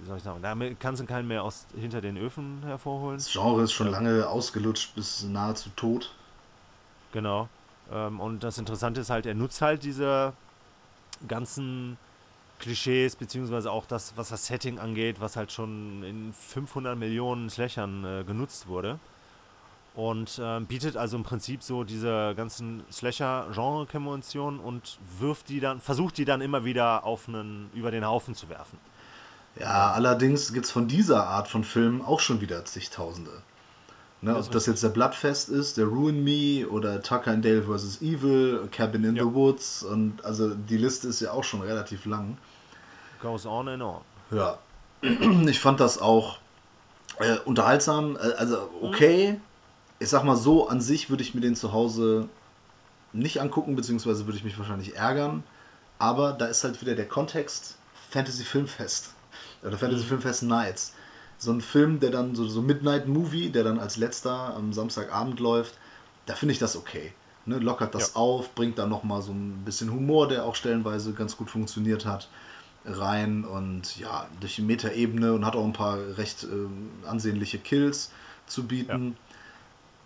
[SPEAKER 2] wie soll ich sagen, da kannst du keinen mehr aus hinter den Öfen hervorholen.
[SPEAKER 1] Das Genre ist schon ja. lange ausgelutscht bis nahezu tot.
[SPEAKER 2] Genau. Ähm, und das Interessante ist halt, er nutzt halt diese ganzen Klischees, beziehungsweise auch das, was das Setting angeht, was halt schon in 500 Millionen Slashern äh, genutzt wurde. Und äh, bietet also im Prinzip so diese ganzen Slasher-Genre-Konventionen und wirft die dann, versucht die dann immer wieder auf einen, über den Haufen zu werfen.
[SPEAKER 1] Ja, allerdings gibt es von dieser Art von Filmen auch schon wieder zigtausende. Ne, ob das jetzt der Bloodfest ist, der Ruin Me oder Tucker and Dale vs. Evil, Cabin in ja. the Woods und also die Liste ist ja auch schon relativ lang.
[SPEAKER 2] Goes on and on.
[SPEAKER 1] Ja, ich fand das auch äh, unterhaltsam, äh, also okay. Mhm. Ich sag mal so, an sich würde ich mir den zu Hause nicht angucken, beziehungsweise würde ich mich wahrscheinlich ärgern. Aber da ist halt wieder der Kontext Fantasy Filmfest oder Fantasy mhm. Filmfest Nights. So ein Film, der dann so, so Midnight Movie, der dann als letzter am Samstagabend läuft, da finde ich das okay. Ne, lockert das ja. auf, bringt da nochmal so ein bisschen Humor, der auch stellenweise ganz gut funktioniert hat, rein und ja, durch die Metaebene und hat auch ein paar recht äh, ansehnliche Kills zu bieten. Ja.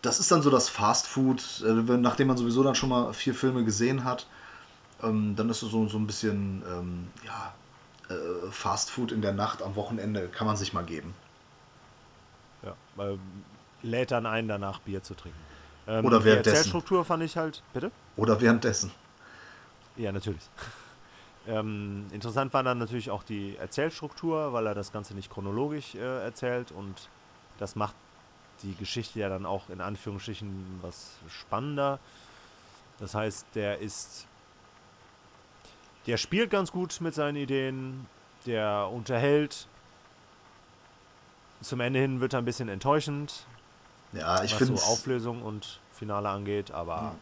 [SPEAKER 1] Das ist dann so das Fast Food, äh, nachdem man sowieso dann schon mal vier Filme gesehen hat, ähm, dann ist es so, so ein bisschen, ähm, ja, äh, Fast Food in der Nacht am Wochenende kann man sich mal geben.
[SPEAKER 2] Ja, weil lädt dann ein, danach Bier zu trinken.
[SPEAKER 1] Ähm, Oder währenddessen. Die
[SPEAKER 2] Erzählstruktur fand ich halt, bitte?
[SPEAKER 1] Oder währenddessen.
[SPEAKER 2] Ja, natürlich. Ähm, interessant war dann natürlich auch die Erzählstruktur, weil er das Ganze nicht chronologisch äh, erzählt und das macht die Geschichte ja dann auch in Anführungsstrichen was spannender. Das heißt, der ist. Der spielt ganz gut mit seinen Ideen, der unterhält. Zum Ende hin wird er ein bisschen enttäuschend,
[SPEAKER 1] Ja, ich
[SPEAKER 2] was
[SPEAKER 1] finde
[SPEAKER 2] so Auflösung und Finale angeht, aber
[SPEAKER 1] Ja.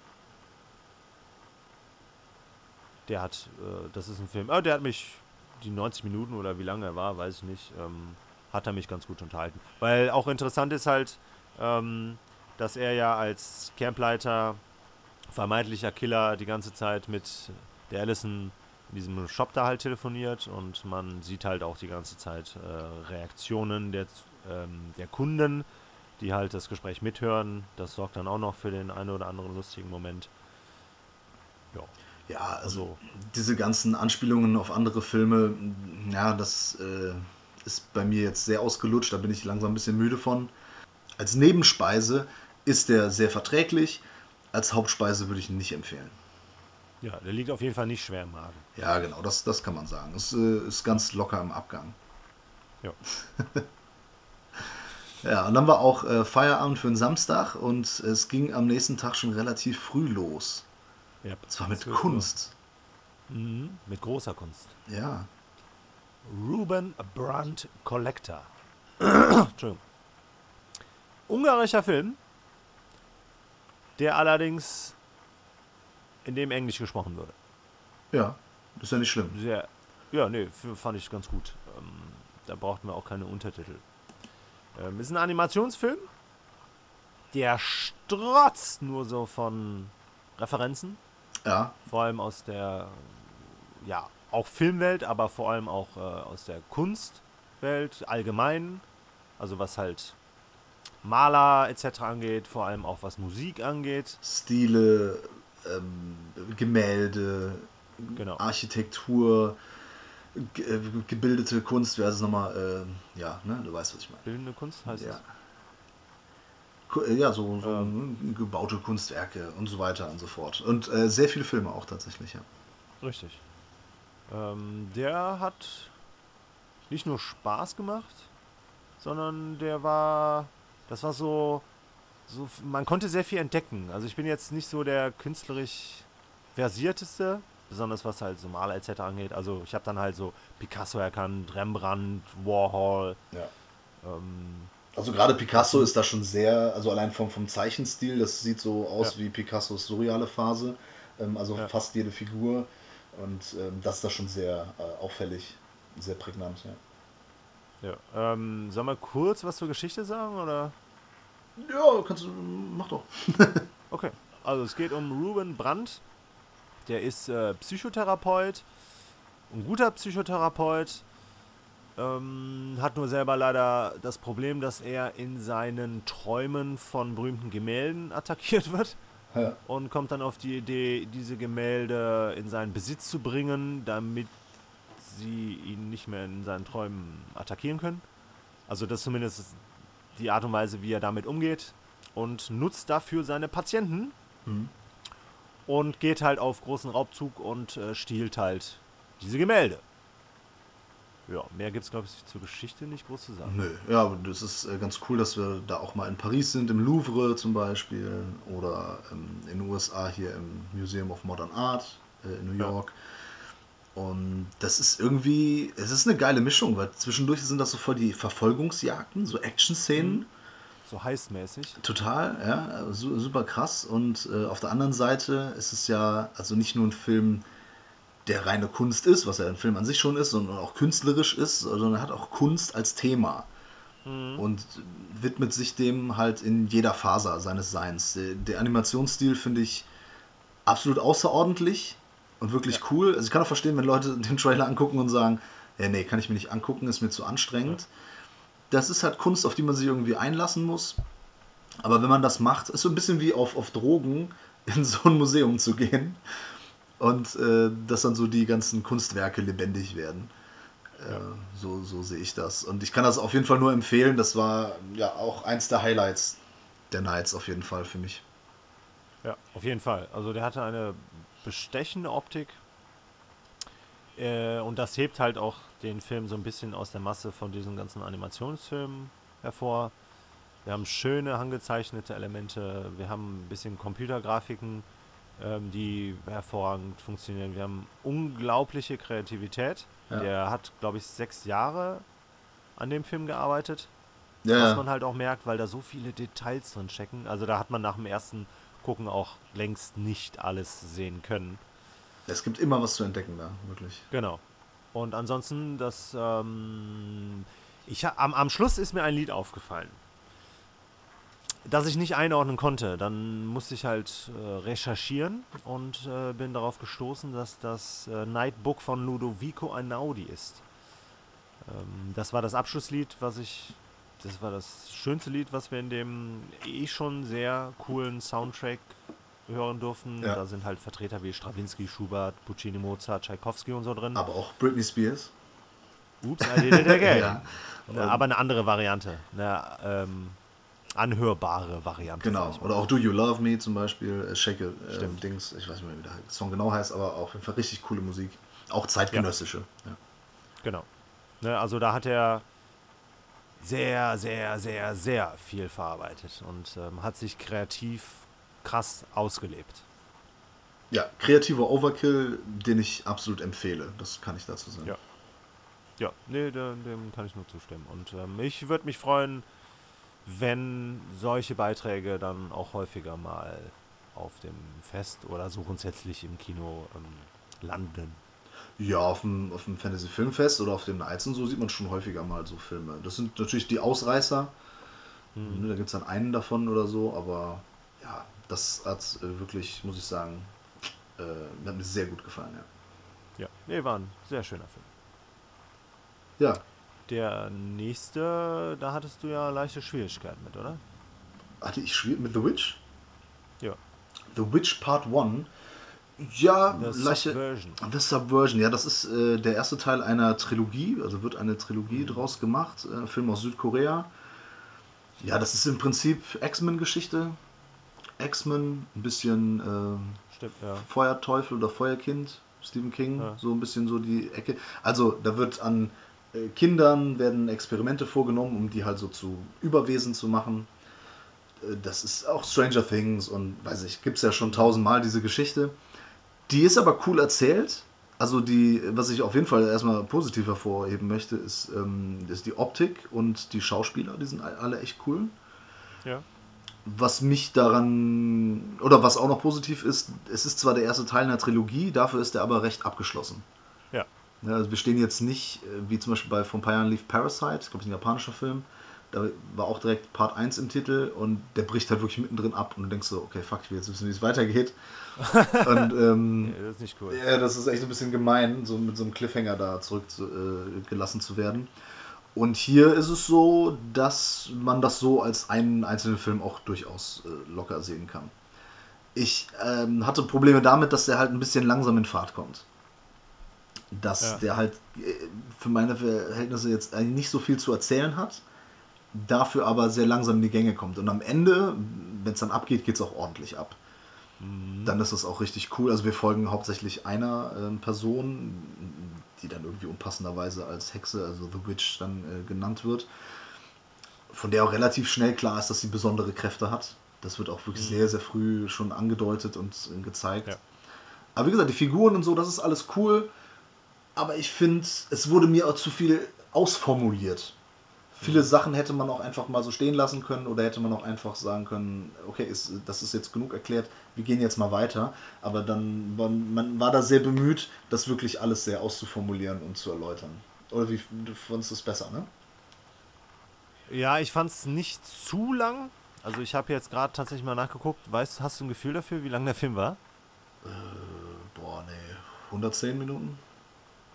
[SPEAKER 2] der hat, äh, das ist ein Film, äh, der hat mich die 90 Minuten oder wie lange er war, weiß ich nicht, ähm, hat er mich ganz gut unterhalten. Weil auch interessant ist halt, ähm, dass er ja als Campleiter, vermeintlicher Killer, die ganze Zeit mit der Allison in diesem Shop da halt telefoniert und man sieht halt auch die ganze Zeit äh, Reaktionen der, ähm, der Kunden, die halt das Gespräch mithören. Das sorgt dann auch noch für den einen oder anderen lustigen Moment. Ja,
[SPEAKER 1] Ja,
[SPEAKER 2] also
[SPEAKER 1] diese ganzen Anspielungen auf andere Filme, ja, das äh, ist bei mir jetzt sehr ausgelutscht, da bin ich langsam ein bisschen müde von. Als Nebenspeise ist der sehr verträglich, als Hauptspeise würde ich ihn nicht empfehlen.
[SPEAKER 2] ja, der liegt auf jeden Fall nicht schwer im Magen.
[SPEAKER 1] Ja, genau, das, das kann man sagen. Es äh, ist ganz locker im Abgang.
[SPEAKER 2] Ja.
[SPEAKER 1] Ja, und dann war auch äh, Feierabend für den Samstag und es ging am nächsten Tag schon relativ früh los.
[SPEAKER 2] Ja,
[SPEAKER 1] Und zwar mit
[SPEAKER 2] 12 Uhr.
[SPEAKER 1] Kunst.
[SPEAKER 2] Mhm, mit großer Kunst.
[SPEAKER 1] Ja.
[SPEAKER 2] Ruben Brandt Collector. Entschuldigung. Ungarischer Film, der allerdings in dem Englisch gesprochen wurde.
[SPEAKER 1] Ja, ist ja nicht schlimm.
[SPEAKER 2] Sehr, ja, nee, fand ich ganz gut. Ähm, da brauchten wir auch keine Untertitel. Ähm, ist ein Animationsfilm, der strotzt nur so von Referenzen.
[SPEAKER 1] Ja,
[SPEAKER 2] vor allem aus der, ja, auch Filmwelt, aber vor allem auch äh, aus der Kunstwelt allgemein. Also was halt Maler etc. angeht, vor allem auch was Musik angeht.
[SPEAKER 1] Stile, ähm, Gemälde,
[SPEAKER 2] Genau.
[SPEAKER 1] Architektur, ge äh, gebildete Kunst, wäre es nochmal, äh, ja, ne, du weißt, was ich meine.
[SPEAKER 2] Bildende Kunst heißt
[SPEAKER 1] Ja.
[SPEAKER 2] es.
[SPEAKER 1] Äh, Ja, so, so
[SPEAKER 2] Ähm.
[SPEAKER 1] gebaute Kunstwerke und so weiter und so fort. Und äh, sehr viele Filme auch tatsächlich, ja.
[SPEAKER 2] Richtig. Ähm, der hat nicht nur Spaß gemacht, sondern der war, das war so, so, man konnte sehr viel entdecken. Also ich bin jetzt nicht so der künstlerisch versierteste, besonders was halt so Maler etc. angeht. Also ich habe dann halt so Picasso erkannt, Rembrandt, Warhol.
[SPEAKER 1] ja.
[SPEAKER 2] Ähm,
[SPEAKER 1] Also gerade Picasso ist da schon sehr, also allein vom, vom Zeichenstil, das sieht so aus
[SPEAKER 2] Ja.
[SPEAKER 1] wie Picassos surreale Phase. Ähm, also
[SPEAKER 2] Ja.
[SPEAKER 1] fast jede Figur. Und ähm, das ist da schon sehr äh, auffällig, sehr prägnant, ja.
[SPEAKER 2] ja. Ähm, soll mal kurz was zur Geschichte sagen oder?
[SPEAKER 1] Ja, kannst du, mach doch.
[SPEAKER 2] Okay, also es geht um Ruben Brandt. Der ist äh, Psychotherapeut, ein guter Psychotherapeut. Ähm, hat nur selber leider das Problem, dass er in seinen Träumen von berühmten Gemälden attackiert wird
[SPEAKER 1] Ja.
[SPEAKER 2] und kommt dann auf die Idee, diese Gemälde in seinen Besitz zu bringen, damit sie ihn nicht mehr in seinen Träumen attackieren können. Also das ist zumindest die Art und Weise, wie er damit umgeht und nutzt dafür seine Patienten
[SPEAKER 1] Mhm.
[SPEAKER 2] und geht halt auf großen Raubzug und äh, stiehlt halt diese Gemälde. Ja, mehr gibt es, glaube ich, zur Geschichte nicht groß zu sagen.
[SPEAKER 1] Nö, ja, aber das ist äh, ganz cool, dass wir da auch mal in Paris sind, im Louvre zum Beispiel, oder ähm, in den USA hier im Museum of Modern Art äh, in New
[SPEAKER 2] Ja.
[SPEAKER 1] York. Und das ist irgendwie, es ist eine geile Mischung, weil zwischendurch sind das so voll die Verfolgungsjagden, so Action-Szenen.
[SPEAKER 2] So heißmäßig.
[SPEAKER 1] Total, ja, su super krass. Und äh, auf der anderen Seite ist es ja also nicht nur ein Film, der reine Kunst ist, was ja ein Film an sich schon ist, sondern auch künstlerisch ist, sondern er hat auch Kunst als Thema und widmet sich dem halt in jeder Faser seines Seins. Der, der Animationsstil finde ich absolut außerordentlich und wirklich cool. Also ich kann auch verstehen, wenn Leute den Trailer angucken und sagen, ja, nee, kann ich mir nicht angucken, ist mir zu anstrengend. Das ist halt Kunst, auf die man sich irgendwie einlassen muss. Aber wenn man das macht, ist so ein bisschen wie auf, auf Drogen in so ein Museum zu gehen und äh, dass dann so die ganzen Kunstwerke lebendig werden. Äh,
[SPEAKER 2] Ja.
[SPEAKER 1] so, so sehe ich das. Und ich kann das auf jeden Fall nur empfehlen. Das war ja auch eins der Highlights der Nights auf jeden Fall für mich.
[SPEAKER 2] Ja, auf jeden Fall. Also der hatte eine bestechende Optik. Äh, und das hebt halt auch den Film so ein bisschen aus der Masse von diesen ganzen Animationsfilmen hervor. Wir haben schöne handgezeichnete Elemente, wir haben ein bisschen Computergrafiken, ähm, die hervorragend funktionieren. Wir haben unglaubliche Kreativität.
[SPEAKER 1] Ja.
[SPEAKER 2] Der hat, glaube ich, sechs Jahre an dem Film gearbeitet.
[SPEAKER 1] Ja,
[SPEAKER 2] Was man halt auch merkt, weil da so viele Details drin stecken. Also da hat man nach dem ersten Gucken auch längst nicht alles sehen können.
[SPEAKER 1] Es gibt immer was zu entdecken da, wirklich.
[SPEAKER 2] Genau. Und ansonsten, das, ähm, ich, am, am Schluss ist mir ein Lied aufgefallen, das ich nicht einordnen konnte. Dann musste ich halt äh, recherchieren und äh, bin darauf gestoßen, dass das äh, Nightbook von Ludovico Einaudi ist. Ähm, das war das Abschlusslied, was ich, das war das schönste Lied, was wir in dem eh schon sehr coolen Soundtrack hören durften.
[SPEAKER 1] Ja.
[SPEAKER 2] Da sind halt Vertreter wie Stravinsky, Schubert, Puccini, Mozart, Tschaikowski und so drin.
[SPEAKER 1] Aber auch Britney Spears.
[SPEAKER 2] Ups, I did it again.
[SPEAKER 1] Ja.
[SPEAKER 2] Ne, aber eine andere Variante. Eine ähm, anhörbare Variante.
[SPEAKER 1] Genau. Oder auch Do You Love Me zum Beispiel. Äh, Shake It, äh. Dings. Ich weiß nicht mehr, wie der Song genau heißt, aber auf jeden Fall richtig coole Musik. Auch zeitgenössische. Ja.
[SPEAKER 2] Genau. Ne, also da hat er sehr, sehr, sehr, sehr viel verarbeitet und ähm, hat sich kreativ krass ausgelebt.
[SPEAKER 1] ja, kreativer Overkill, den ich absolut empfehle. Das kann ich dazu sagen.
[SPEAKER 2] Ja. Ja, nee, dem, dem kann ich nur zustimmen. Und ähm, ich würde mich freuen, wenn solche Beiträge dann auch häufiger mal auf dem Fest oder so grundsätzlich im Kino ähm, landen.
[SPEAKER 1] Ja, auf dem, auf dem Fantasy Filmfest oder auf dem Nights und so sieht man schon häufiger mal so Filme. Das sind natürlich die Ausreißer.
[SPEAKER 2] Mhm.
[SPEAKER 1] Da gibt es dann einen davon oder so, aber ja, das hat äh, wirklich, muss ich sagen, äh, hat mir sehr gut gefallen. Ja.
[SPEAKER 2] Ja, nee, war ein sehr schöner Film.
[SPEAKER 1] ja,
[SPEAKER 2] Der nächste, da hattest du ja leichte Schwierigkeiten mit, oder?
[SPEAKER 1] hatte ich schwierig mit The Witch?
[SPEAKER 2] Ja.
[SPEAKER 1] The Witch Part 1. Ja,
[SPEAKER 2] The
[SPEAKER 1] leichte.
[SPEAKER 2] Subversion.
[SPEAKER 1] The Subversion, ja, das ist äh, der erste Teil einer Trilogie, also wird eine Trilogie draus gemacht, äh, Film aus Südkorea. Ja, das ist im Prinzip X-Men-Geschichte. X-Men, ein bisschen äh,
[SPEAKER 2] Stimmt, ja.
[SPEAKER 1] Feuerteufel oder Feuerkind, Stephen King,
[SPEAKER 2] Ja.
[SPEAKER 1] so ein bisschen so die Ecke. Also da wird an Kindern werden Experimente vorgenommen, um die halt so zu Überwesen zu machen. Äh, Das ist auch Stranger Things und weiß ich, gibt es ja schon tausendmal diese Geschichte. Die ist aber cool erzählt. Also die, was ich auf jeden Fall erstmal positiv hervorheben möchte, ist, ähm, ist die Optik und die Schauspieler, die sind alle echt cool.
[SPEAKER 2] Ja.
[SPEAKER 1] Was mich daran, oder was auch noch positiv ist, es ist zwar der erste Teil einer Trilogie, dafür ist er aber recht abgeschlossen.
[SPEAKER 2] Ja.
[SPEAKER 1] Ja, also wir stehen jetzt nicht, äh, wie zum Beispiel bei Von Payan Leaf Parasite, ich glaube, das ist ein japanischer Film, da war auch direkt Part 1 im Titel und der bricht halt wirklich mittendrin ab und du denkst so, okay, fuck, ich will jetzt wissen, wie es weitergeht. und ähm,
[SPEAKER 2] Nee, das ist nicht cool.
[SPEAKER 1] ja, das ist echt ein bisschen gemein, so mit so einem Cliffhanger da zurückgelassen äh, gelassen zu werden. Und hier ist es so, dass man das so als einen einzelnen Film auch durchaus äh, locker sehen kann. Ich ähm, hatte Probleme damit, dass der halt ein bisschen langsam in Fahrt kommt. Dass
[SPEAKER 2] Ja.
[SPEAKER 1] der halt äh, für meine Verhältnisse jetzt eigentlich nicht so viel zu erzählen hat, dafür aber sehr langsam in die Gänge kommt. Und am Ende, wenn es dann abgeht, geht es auch ordentlich ab
[SPEAKER 2] Mhm.
[SPEAKER 1] dann ist das auch richtig cool. Also wir folgen hauptsächlich einer ähm, Person, die dann irgendwie unpassenderweise als Hexe, also The Witch, dann äh, genannt wird. Von der auch relativ schnell klar ist, dass sie besondere Kräfte hat. Das wird auch wirklich
[SPEAKER 2] Mhm.
[SPEAKER 1] sehr, sehr früh schon angedeutet und äh, gezeigt.
[SPEAKER 2] Ja.
[SPEAKER 1] Aber wie gesagt, die Figuren und so, das ist alles cool. Aber ich finde, es wurde mir auch zu viel ausformuliert. Viele Sachen hätte man auch einfach mal so stehen lassen können oder hätte man auch einfach sagen können, okay, ist, das ist jetzt genug erklärt, wir gehen jetzt mal weiter. Aber dann war man war da sehr bemüht, das wirklich alles sehr auszuformulieren und zu erläutern. Oder wie du fandest es besser, ne?
[SPEAKER 2] Ja, ich fand es nicht zu lang. Also ich habe jetzt gerade tatsächlich mal nachgeguckt. Weißt, hast du ein Gefühl dafür, wie lang der Film war?
[SPEAKER 1] Äh, boah, nee. 110 Minuten?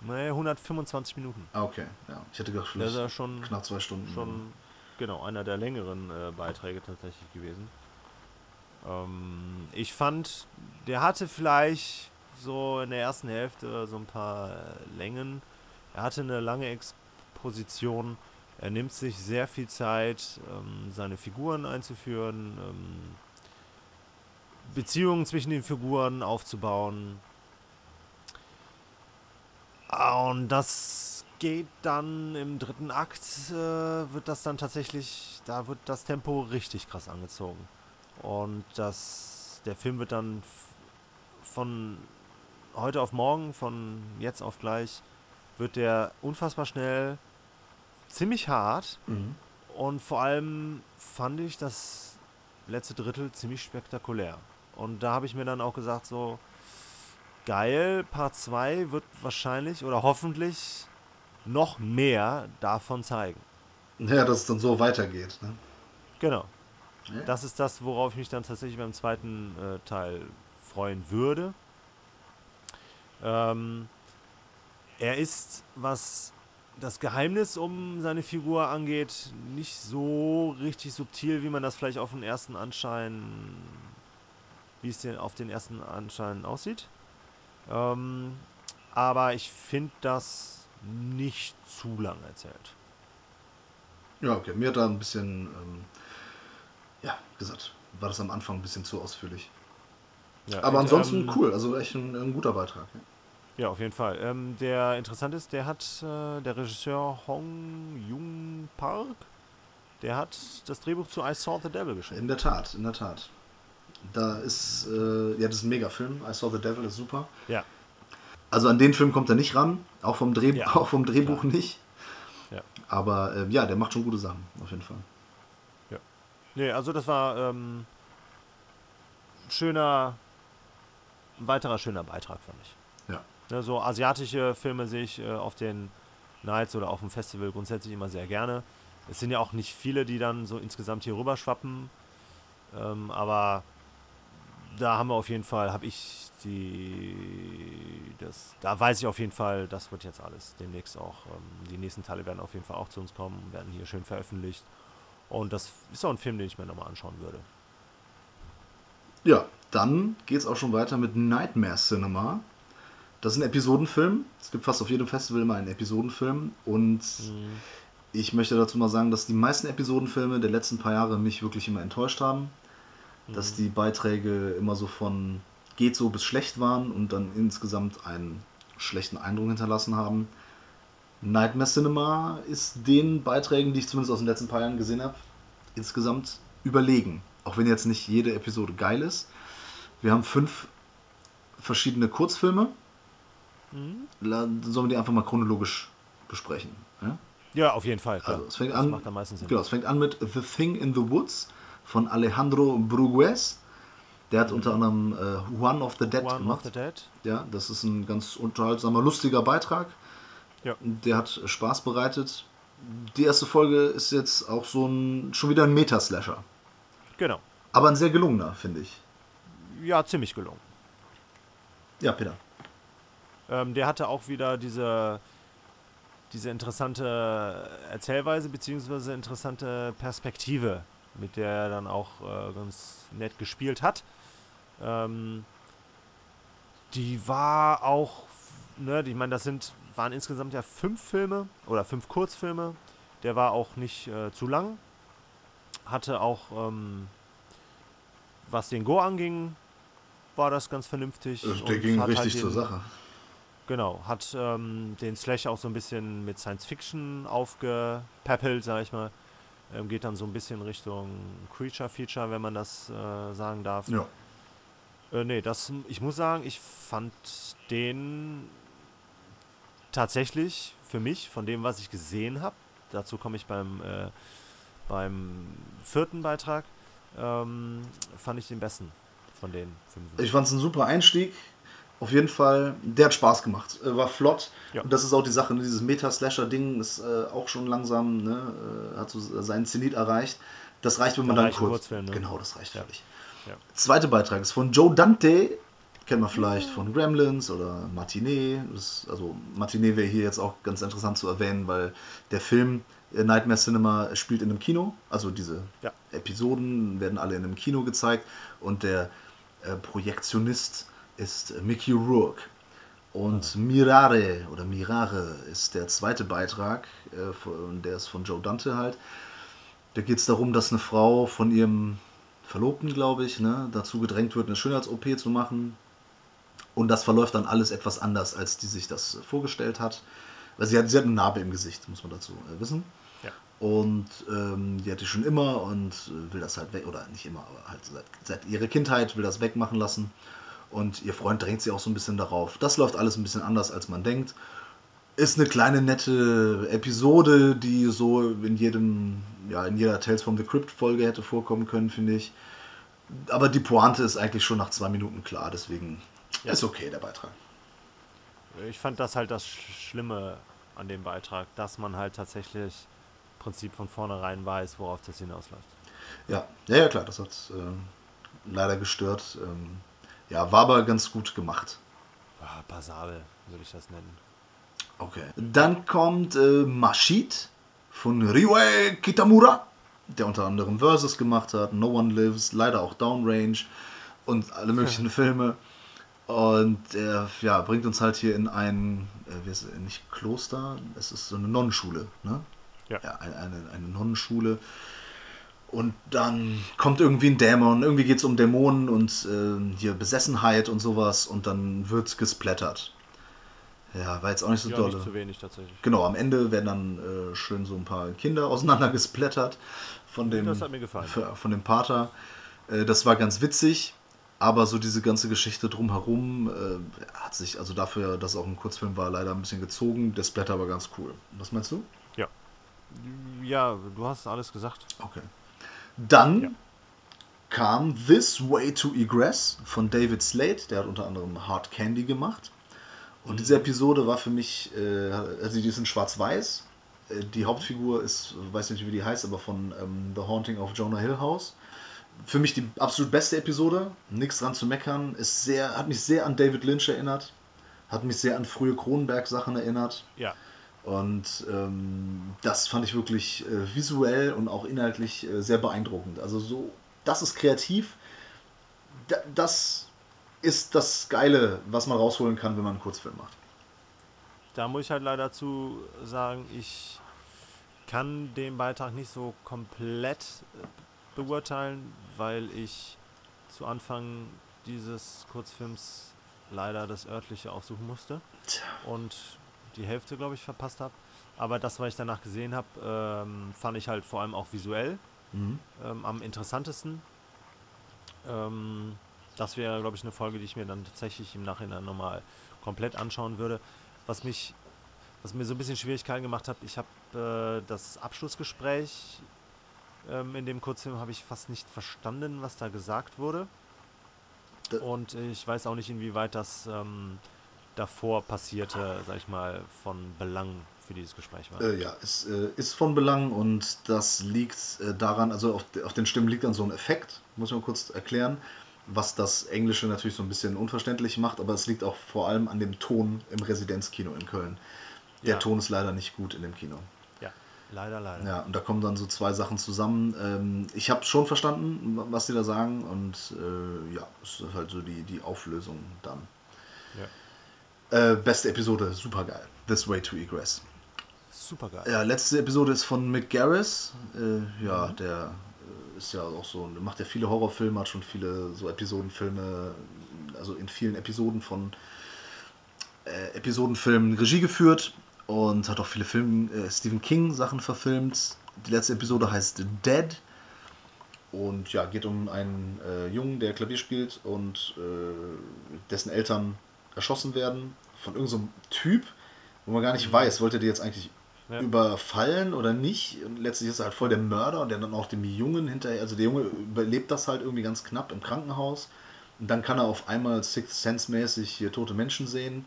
[SPEAKER 2] Nee, 125 Minuten.
[SPEAKER 1] Ah, okay. Ja, ich hätte gedacht,
[SPEAKER 2] Das ist ja schon,
[SPEAKER 1] knapp zwei Stunden.
[SPEAKER 2] schon genau einer der längeren äh, Beiträge tatsächlich gewesen. Ähm, ich fand, der hatte vielleicht so in der ersten Hälfte so ein paar äh, Längen. Er hatte eine lange Exposition. Er nimmt sich sehr viel Zeit, ähm, seine Figuren einzuführen, ähm, Beziehungen zwischen den Figuren aufzubauen. Und das geht dann im dritten Akt, äh, wird das dann tatsächlich, da wird das Tempo richtig krass angezogen. Und das, der Film wird dann von heute auf morgen, von jetzt auf gleich, wird der unfassbar schnell, ziemlich hart.
[SPEAKER 1] Mhm.
[SPEAKER 2] Und vor allem fand ich das letzte Drittel ziemlich spektakulär. Und da habe ich mir dann auch gesagt, so, geil, Part 2 wird wahrscheinlich oder hoffentlich noch mehr davon zeigen.
[SPEAKER 1] Ja, dass es dann so weitergeht. Ne?
[SPEAKER 2] Genau.
[SPEAKER 1] Ja.
[SPEAKER 2] Das ist das, worauf ich mich dann tatsächlich beim zweiten äh, Teil freuen würde. Ähm, er ist, was das Geheimnis um seine Figur angeht, nicht so richtig subtil, wie man das vielleicht auf den ersten Anschein, wie es den, auf den ersten Anschein aussieht. Ähm, aber ich finde das nicht zu lang erzählt.
[SPEAKER 1] Ja, okay. Mir hat da ein bisschen, ähm, ja, gesagt, war das am Anfang ein bisschen zu ausführlich.
[SPEAKER 2] Ja,
[SPEAKER 1] Aber
[SPEAKER 2] und,
[SPEAKER 1] ansonsten
[SPEAKER 2] ähm,
[SPEAKER 1] cool, also echt ein, ein guter Beitrag. Ja.
[SPEAKER 2] Ja, auf jeden Fall. Ähm, der interessant ist, der hat, äh, der Regisseur Hong Jung Park, der hat das Drehbuch zu I Saw the Devil geschrieben.
[SPEAKER 1] In der Tat, in der Tat. Da ist, äh, ja, das ist ein Megafilm. I Saw the Devil ist super.
[SPEAKER 2] Ja.
[SPEAKER 1] Also an den Film kommt er nicht ran, auch vom, Dreh,
[SPEAKER 2] Ja,
[SPEAKER 1] auch vom Drehbuch
[SPEAKER 2] klar.
[SPEAKER 1] nicht.
[SPEAKER 2] Ja.
[SPEAKER 1] Aber äh, ja, der macht schon gute Sachen, auf jeden Fall.
[SPEAKER 2] Nee, also das war ähm, schöner, ein weiterer schöner Beitrag, fand ich.
[SPEAKER 1] Ja.
[SPEAKER 2] Ne, so asiatische Filme sehe ich äh, auf den Nights oder auf dem Festival grundsätzlich immer sehr gerne. Es sind ja auch nicht viele, die dann so insgesamt hier rüber schwappen. Ähm, aber da haben wir auf jeden Fall, habe ich die, das, da weiß ich auf jeden Fall, das wird jetzt alles demnächst auch, ähm, die nächsten Teile werden auf jeden Fall auch zu uns kommen, werden hier schön veröffentlicht. Und das ist auch ein Film, den ich mir nochmal anschauen würde.
[SPEAKER 1] Ja, dann geht es auch schon weiter mit Nightmare Cinema. Das ist ein Episodenfilm. Es gibt fast auf jedem Festival immer einen Episodenfilm. Und ich möchte dazu mal sagen, dass die meisten Episodenfilme der letzten paar Jahre mich wirklich immer enttäuscht haben. Dass die Beiträge immer so von geht so bis schlecht waren und dann insgesamt einen schlechten Eindruck hinterlassen haben. Nightmare Cinema ist den Beiträgen, die ich zumindest aus den letzten paar Jahren gesehen habe, insgesamt überlegen. Auch wenn jetzt nicht jede Episode geil ist. Wir haben fünf verschiedene Kurzfilme.
[SPEAKER 2] Mhm.
[SPEAKER 1] Sollen wir die einfach mal chronologisch besprechen? Ja?
[SPEAKER 2] Ja, auf jeden Fall. Klar.
[SPEAKER 1] Also, es fängt
[SPEAKER 2] das
[SPEAKER 1] an,
[SPEAKER 2] macht am meisten Sinn.
[SPEAKER 1] Genau, es fängt an mit The Thing in the Woods von Alejandro Brugues. Der hat unter anderem äh, One of the Dead
[SPEAKER 2] One of
[SPEAKER 1] gemacht.
[SPEAKER 2] the Dead.
[SPEAKER 1] Ja, das ist ein ganz unterhaltsamer, lustiger Beitrag.
[SPEAKER 2] Ja.
[SPEAKER 1] Der hat Spaß bereitet. Die erste Folge ist jetzt auch so ein, schon wieder ein Metaslasher.
[SPEAKER 2] Genau.
[SPEAKER 1] Aber ein sehr gelungener, finde ich.
[SPEAKER 2] Ja, ziemlich gelungen.
[SPEAKER 1] Ja, Peter.
[SPEAKER 2] Ähm, der hatte auch wieder diese, diese interessante Erzählweise beziehungsweise interessante Perspektive, mit der er dann auch äh, ganz nett gespielt hat. Ähm, die war auch, ne, ich meine, das sind, waren insgesamt ja fünf Filme oder fünf Kurzfilme. Der war auch nicht äh, zu lang. Hatte auch, ähm, was den Go anging, war das ganz vernünftig.
[SPEAKER 1] Der
[SPEAKER 2] und
[SPEAKER 1] ging
[SPEAKER 2] hat
[SPEAKER 1] richtig
[SPEAKER 2] halt
[SPEAKER 1] zur
[SPEAKER 2] den-
[SPEAKER 1] Sache.
[SPEAKER 2] Genau, hat ähm, den Slash auch so ein bisschen mit Science Fiction aufgepäppelt, sag ich mal. Ähm, geht dann so ein bisschen Richtung Creature Feature, wenn man das äh, sagen darf.
[SPEAKER 1] Ja.
[SPEAKER 2] Äh, nee, das, ich muss sagen, ich fand den tatsächlich für mich, von dem, was ich gesehen habe, dazu komme ich beim, äh, beim vierten Beitrag, ähm, fand ich den besten von den fünf.
[SPEAKER 1] Ich fand es ein super Einstieg. Auf jeden Fall, der hat Spaß gemacht. Äh, War flott.
[SPEAKER 2] Ja.
[SPEAKER 1] Und das ist auch die Sache, ne, dieses Meta-Slasher-Ding ist äh, auch schon langsam, ne, äh, hat so seinen Zenit erreicht. Das reicht, wenn man
[SPEAKER 2] Da
[SPEAKER 1] dann
[SPEAKER 2] ein
[SPEAKER 1] kurz.
[SPEAKER 2] Kurzfilm, ne?
[SPEAKER 1] Genau, das reicht
[SPEAKER 2] Ja.
[SPEAKER 1] völlig.
[SPEAKER 2] Ja.
[SPEAKER 1] Zweiter Beitrag ist von Joe Dante. Kennt man vielleicht von Gremlins oder Matinee. Also Matinee wäre hier jetzt auch ganz interessant zu erwähnen, weil der Film äh, Nightmare Cinema spielt in einem Kino. Also diese
[SPEAKER 2] Ja.
[SPEAKER 1] Episoden werden alle in einem Kino gezeigt. Und der äh, Projektionist ist Mickey Rourke. Und Mirare oder Mirare ist der zweite Beitrag, äh, von, der ist von Joe Dante halt. Da geht es darum, dass eine Frau von ihrem Verlobten, glaube ich, ne, dazu gedrängt wird, eine Schönheits-OP zu machen. Und das verläuft dann alles etwas anders, als die sich das vorgestellt hat. Weil sie hat, sie hat eine Narbe im Gesicht, muss man dazu äh, wissen.
[SPEAKER 2] Ja.
[SPEAKER 1] Und ähm, die hat die schon immer und äh, will das halt weg, oder nicht immer, aber halt seit, seit ihrer Kindheit will das wegmachen lassen. Und ihr Freund drängt sie auch so ein bisschen darauf. Das läuft alles ein bisschen anders, als man denkt. Ist eine kleine nette Episode, die so in jedem, ja, in jeder Tales from the Crypt Folge hätte vorkommen können, finde ich. Aber die Pointe ist eigentlich schon nach zwei Minuten klar, deswegen
[SPEAKER 2] Ja.
[SPEAKER 1] ist okay der Beitrag.
[SPEAKER 2] Ich fand das halt das Schlimme an dem Beitrag, dass man halt tatsächlich im Prinzip von vornherein weiß, worauf das hinausläuft.
[SPEAKER 1] Ja, ja, ja klar, das hat äh, leider gestört. Ähm, ja, war aber ganz gut gemacht.
[SPEAKER 2] Ah, passabel, würde ich das nennen.
[SPEAKER 1] Okay. Dann kommt äh, Mashid von Ryue Kitamura, der unter anderem Versus gemacht hat, No One Lives, leider auch Downrange und alle möglichen Filme. Und er ja, bringt uns halt hier in ein, äh, wie ist es, nicht Kloster, es ist so eine Nonnenschule, ne?
[SPEAKER 2] Ja.
[SPEAKER 1] ja eine, eine Nonnenschule. Und dann kommt irgendwie ein Dämon, irgendwie geht es um Dämonen und äh, hier Besessenheit und sowas und dann wird gesplättert. Ja, war jetzt auch nicht so
[SPEAKER 2] ja,
[SPEAKER 1] dolle.
[SPEAKER 2] nicht zu wenig tatsächlich.
[SPEAKER 1] Genau, am Ende werden dann äh, schön so ein paar Kinder auseinandergesplättert von dem,
[SPEAKER 2] Das hat mir gefallen.
[SPEAKER 1] von dem Pater. Äh, das war ganz witzig, aber so diese ganze Geschichte drumherum äh, hat sich, also dafür, dass es auch ein Kurzfilm war, leider ein bisschen gezogen. Der Splatter war ganz cool. Was meinst du?
[SPEAKER 2] Ja, du hast alles gesagt.
[SPEAKER 1] Okay. Dann
[SPEAKER 2] Ja.
[SPEAKER 1] kam This Way to Egress von David Slade, der hat unter anderem Hard Candy gemacht. Und diese Episode war für mich, äh, also die ist in Schwarz-Weiß. Äh, Die Hauptfigur ist, weiß nicht wie die heißt, aber von ähm, The Haunting of Jonah Hill House. Für mich die absolut beste Episode, nichts dran zu meckern. Ist sehr, hat mich sehr an David Lynch erinnert, hat mich sehr an frühe Cronenberg-Sachen erinnert.
[SPEAKER 2] Ja,
[SPEAKER 1] Und ähm, das fand ich wirklich äh, visuell und auch inhaltlich äh, sehr beeindruckend. Also so, das ist kreativ. Da, das ist das Geile, was man rausholen kann, wenn man einen Kurzfilm macht.
[SPEAKER 2] da muss ich halt leider zu sagen, ich kann den Beitrag nicht so komplett äh, beurteilen, weil ich zu Anfang dieses Kurzfilms leider das örtliche aufsuchen musste
[SPEAKER 1] Tja.
[SPEAKER 2] und die Hälfte, glaube ich, verpasst habe. Aber das, was ich danach gesehen habe, ähm, fand ich halt vor allem auch visuell
[SPEAKER 1] Mhm.
[SPEAKER 2] ähm, am interessantesten. Ähm, das wäre, glaube ich, eine Folge, die ich mir dann tatsächlich im Nachhinein nochmal komplett anschauen würde. Was mich, was mir so ein bisschen Schwierigkeiten gemacht hat, ich habe äh, das Abschlussgespräch ähm, in dem Kurzfilm habe ich fast nicht verstanden, was da gesagt wurde.
[SPEAKER 1] Da-
[SPEAKER 2] Und ich weiß auch nicht, inwieweit das ähm, davor passierte, sag ich mal, von Belang für dieses Gespräch war.
[SPEAKER 1] Äh, ja, es äh, ist von Belang und das liegt äh, daran, also auf, auf den Stimmen liegt dann so ein Effekt, muss ich mal kurz erklären, was das Englische natürlich so ein bisschen unverständlich macht, aber es liegt auch vor allem an dem Ton im Residenzkino in Köln. Der
[SPEAKER 2] Ja.
[SPEAKER 1] Ton ist leider nicht gut in dem Kino.
[SPEAKER 2] Ja, leider, leider.
[SPEAKER 1] Ja, und da kommen dann so zwei Sachen zusammen. Ähm, ich habe schon verstanden, was die da sagen und äh, ja, es ist halt so die, die Auflösung dann.
[SPEAKER 2] Ja.
[SPEAKER 1] Äh, beste Episode, super geil. This Way to Egress.
[SPEAKER 2] Super geil.
[SPEAKER 1] Ja, letzte Episode ist von Mick Garris. Äh, ja,
[SPEAKER 2] Mhm.
[SPEAKER 1] der äh, ist ja auch so, macht ja viele Horrorfilme, hat schon viele so Episodenfilme, also in vielen Episoden von äh, Episodenfilmen Regie geführt und hat auch viele Film, äh, Stephen King Sachen verfilmt. Die letzte Episode heißt Dead und ja, geht um einen äh, Jungen, der Klavier spielt und äh, dessen Eltern erschossen werden von irgendeinem so Typ, wo man gar nicht weiß, wollte der jetzt eigentlich
[SPEAKER 2] Ja.
[SPEAKER 1] überfallen oder nicht. Und letztlich ist er halt voll der Mörder und der dann auch dem Jungen hinterher, also der Junge überlebt das halt irgendwie ganz knapp im Krankenhaus. Und dann kann er auf einmal Sixth Sense-mäßig hier tote Menschen sehen.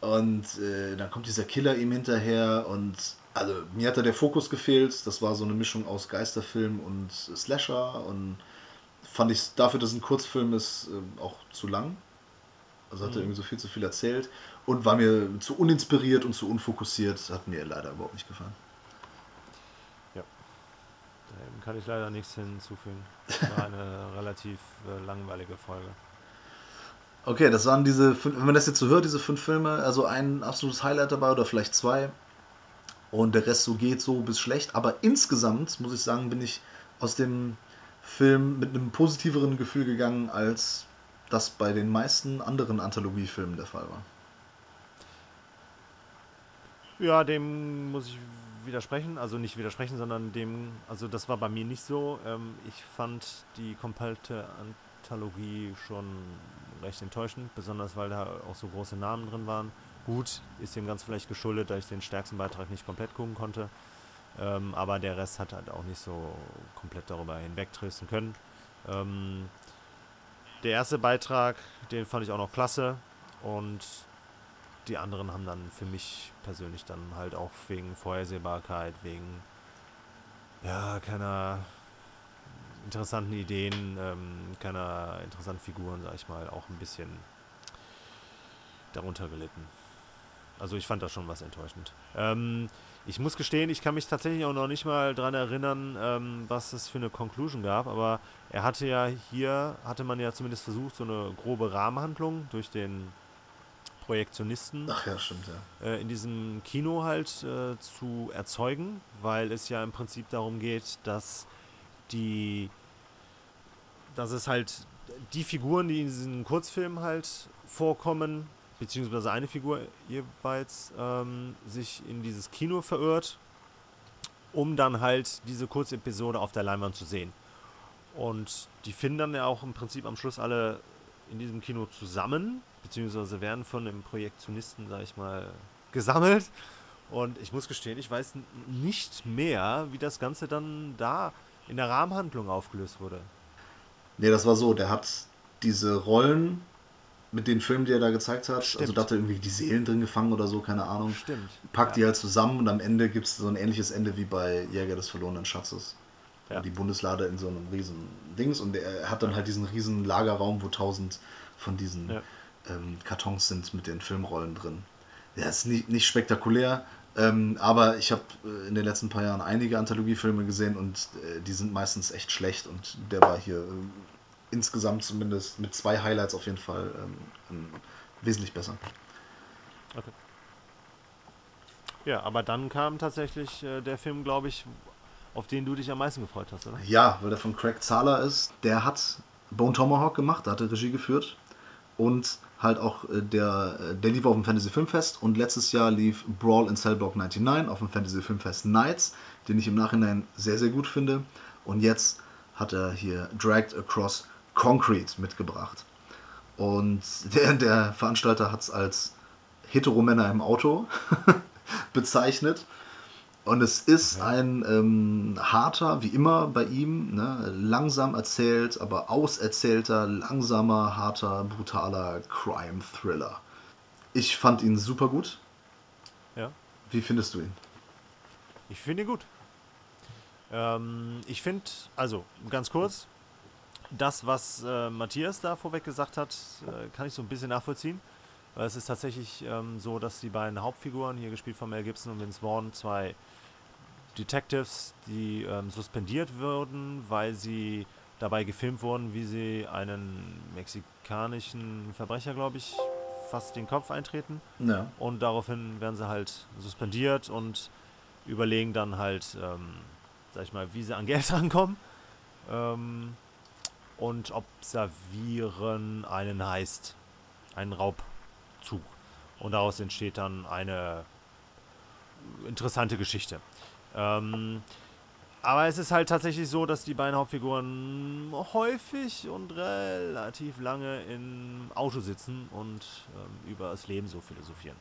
[SPEAKER 1] Und äh, dann kommt dieser Killer ihm hinterher und also mir hat da der Fokus gefehlt. Das war so eine Mischung aus Geisterfilm und Slasher und fand ich dafür, dass es ein Kurzfilm ist, äh, auch zu lang. Also hat er
[SPEAKER 2] Mhm.
[SPEAKER 1] irgendwie so viel zu viel erzählt und war mir zu uninspiriert und zu unfokussiert. Hat mir leider überhaupt nicht gefallen.
[SPEAKER 2] Dem kann ich leider nichts hinzufügen. War eine relativ äh, langweilige Folge.
[SPEAKER 1] Okay, das waren diese fünf, wenn man das jetzt so hört, diese fünf Filme, also ein absolutes Highlight dabei oder vielleicht zwei. Und der Rest so geht so bis schlecht. Aber insgesamt, muss ich sagen, bin ich aus dem Film mit einem positiveren Gefühl gegangen als das bei den meisten anderen Anthologiefilmen der Fall war.
[SPEAKER 2] Ja, dem muss ich widersprechen. Also nicht widersprechen, sondern dem, also das war bei mir nicht so. Ähm, ich fand die komplette Anthologie schon recht enttäuschend, besonders weil da auch so große Namen drin waren. Gut, ist dem ganz vielleicht geschuldet, da ich den stärksten Beitrag nicht komplett gucken konnte. Ähm, aber der Rest hat halt auch nicht so komplett darüber hinwegtrösten können. Der erste Beitrag, den fand ich auch noch klasse. Und die anderen haben dann für mich persönlich dann halt auch wegen Vorhersehbarkeit, wegen ja, keiner interessanten Ideen, ähm, keiner interessanten Figuren, sag ich mal, auch ein bisschen darunter gelitten. Also ich fand das schon was enttäuschend. Ähm, ich muss gestehen, ich kann mich tatsächlich auch noch nicht mal daran erinnern, ähm, was es für eine Conclusion gab, aber er hatte ja hier, hatte man ja zumindest versucht, so eine grobe Rahmenhandlung durch den Projektionisten
[SPEAKER 1] ja, stimmt,
[SPEAKER 2] ja. Äh, in diesem Kino halt äh, zu erzeugen, weil es ja im Prinzip darum geht, dass die, dass es halt die Figuren, die in diesen Kurzfilmen halt vorkommen, beziehungsweise eine Figur jeweils ähm, sich in dieses Kino verirrt, um dann halt diese Kurzepisode auf der Leinwand zu sehen. Und die finden dann ja auch im Prinzip am Schluss alle in diesem Kino zusammen, beziehungsweise werden von dem Projektionisten, sag ich mal, gesammelt. Und ich muss gestehen, ich weiß nicht mehr, wie das Ganze dann da in der Rahmenhandlung aufgelöst wurde.
[SPEAKER 1] Nee, das war so, der hat diese Rollen mit den Filmen, die er da gezeigt hat, also Stimmt. also da hat er irgendwie die Seelen drin gefangen oder so, keine Ahnung.
[SPEAKER 2] Stimmt.
[SPEAKER 1] Packt ja. die halt zusammen und am Ende gibt es so ein ähnliches Ende wie bei Jäger des verlorenen Schatzes. Ja. Die Bundeslade in so einem riesen Dings und er hat dann ja. halt diesen riesen Lagerraum, wo tausend von diesen ähm, Kartons sind mit den Filmrollen drin. Ja, ist nicht, nicht spektakulär, ähm, aber ich habe äh, in den letzten paar Jahren einige Anthologiefilme gesehen und äh, die sind meistens echt schlecht und der war hier äh, insgesamt zumindest mit zwei Highlights auf jeden Fall ähm, wesentlich besser. Okay.
[SPEAKER 2] Ja, aber dann kam tatsächlich äh, der Film, glaube ich, auf den du dich am meisten gefreut hast, oder?
[SPEAKER 1] Ja, weil der von Craig Zahler ist. Der hat Bone Tomahawk gemacht, da hat er Regie geführt. Und halt auch äh, der, äh, der lief auf dem Fantasy Filmfest und letztes Jahr lief Brawl in Cellblock 99 auf dem Fantasy Filmfest Nights, den ich im Nachhinein sehr, sehr gut finde. Und jetzt hat er hier Dragged Across Concrete mitgebracht. Und der, der Veranstalter hat es als Heteromänner im Auto bezeichnet. Und es ist ein ähm, harter, wie immer bei ihm, ne, langsam erzählt, aber auserzählter, langsamer, harter, brutaler Crime-Thriller. Ich fand ihn super gut.
[SPEAKER 2] Ja.
[SPEAKER 1] Wie findest du ihn?
[SPEAKER 2] Ich finde ihn gut. Ähm, ich finde, also ganz kurz, das, was äh, Matthias da vorweg gesagt hat, äh, kann ich so ein bisschen nachvollziehen. Weil es ist tatsächlich ähm, so, dass die beiden Hauptfiguren, hier gespielt von Mel Gibson und Vince Vaughn, zwei Detectives, die ähm, suspendiert wurden, weil sie dabei gefilmt wurden, wie sie einen mexikanischen Verbrecher, glaube ich, fast den Kopf eintreten.
[SPEAKER 1] Ja.
[SPEAKER 2] Und daraufhin werden sie halt suspendiert und überlegen dann halt, ähm, sag ich mal, wie sie an Geld rankommen. Ähm, und observieren einen Heist, einen Raubzug. Und daraus entsteht dann eine interessante Geschichte. Ähm, aber es ist halt tatsächlich so, dass die beiden Hauptfiguren häufig und relativ lange im Auto sitzen und ähm, über das Leben so philosophieren.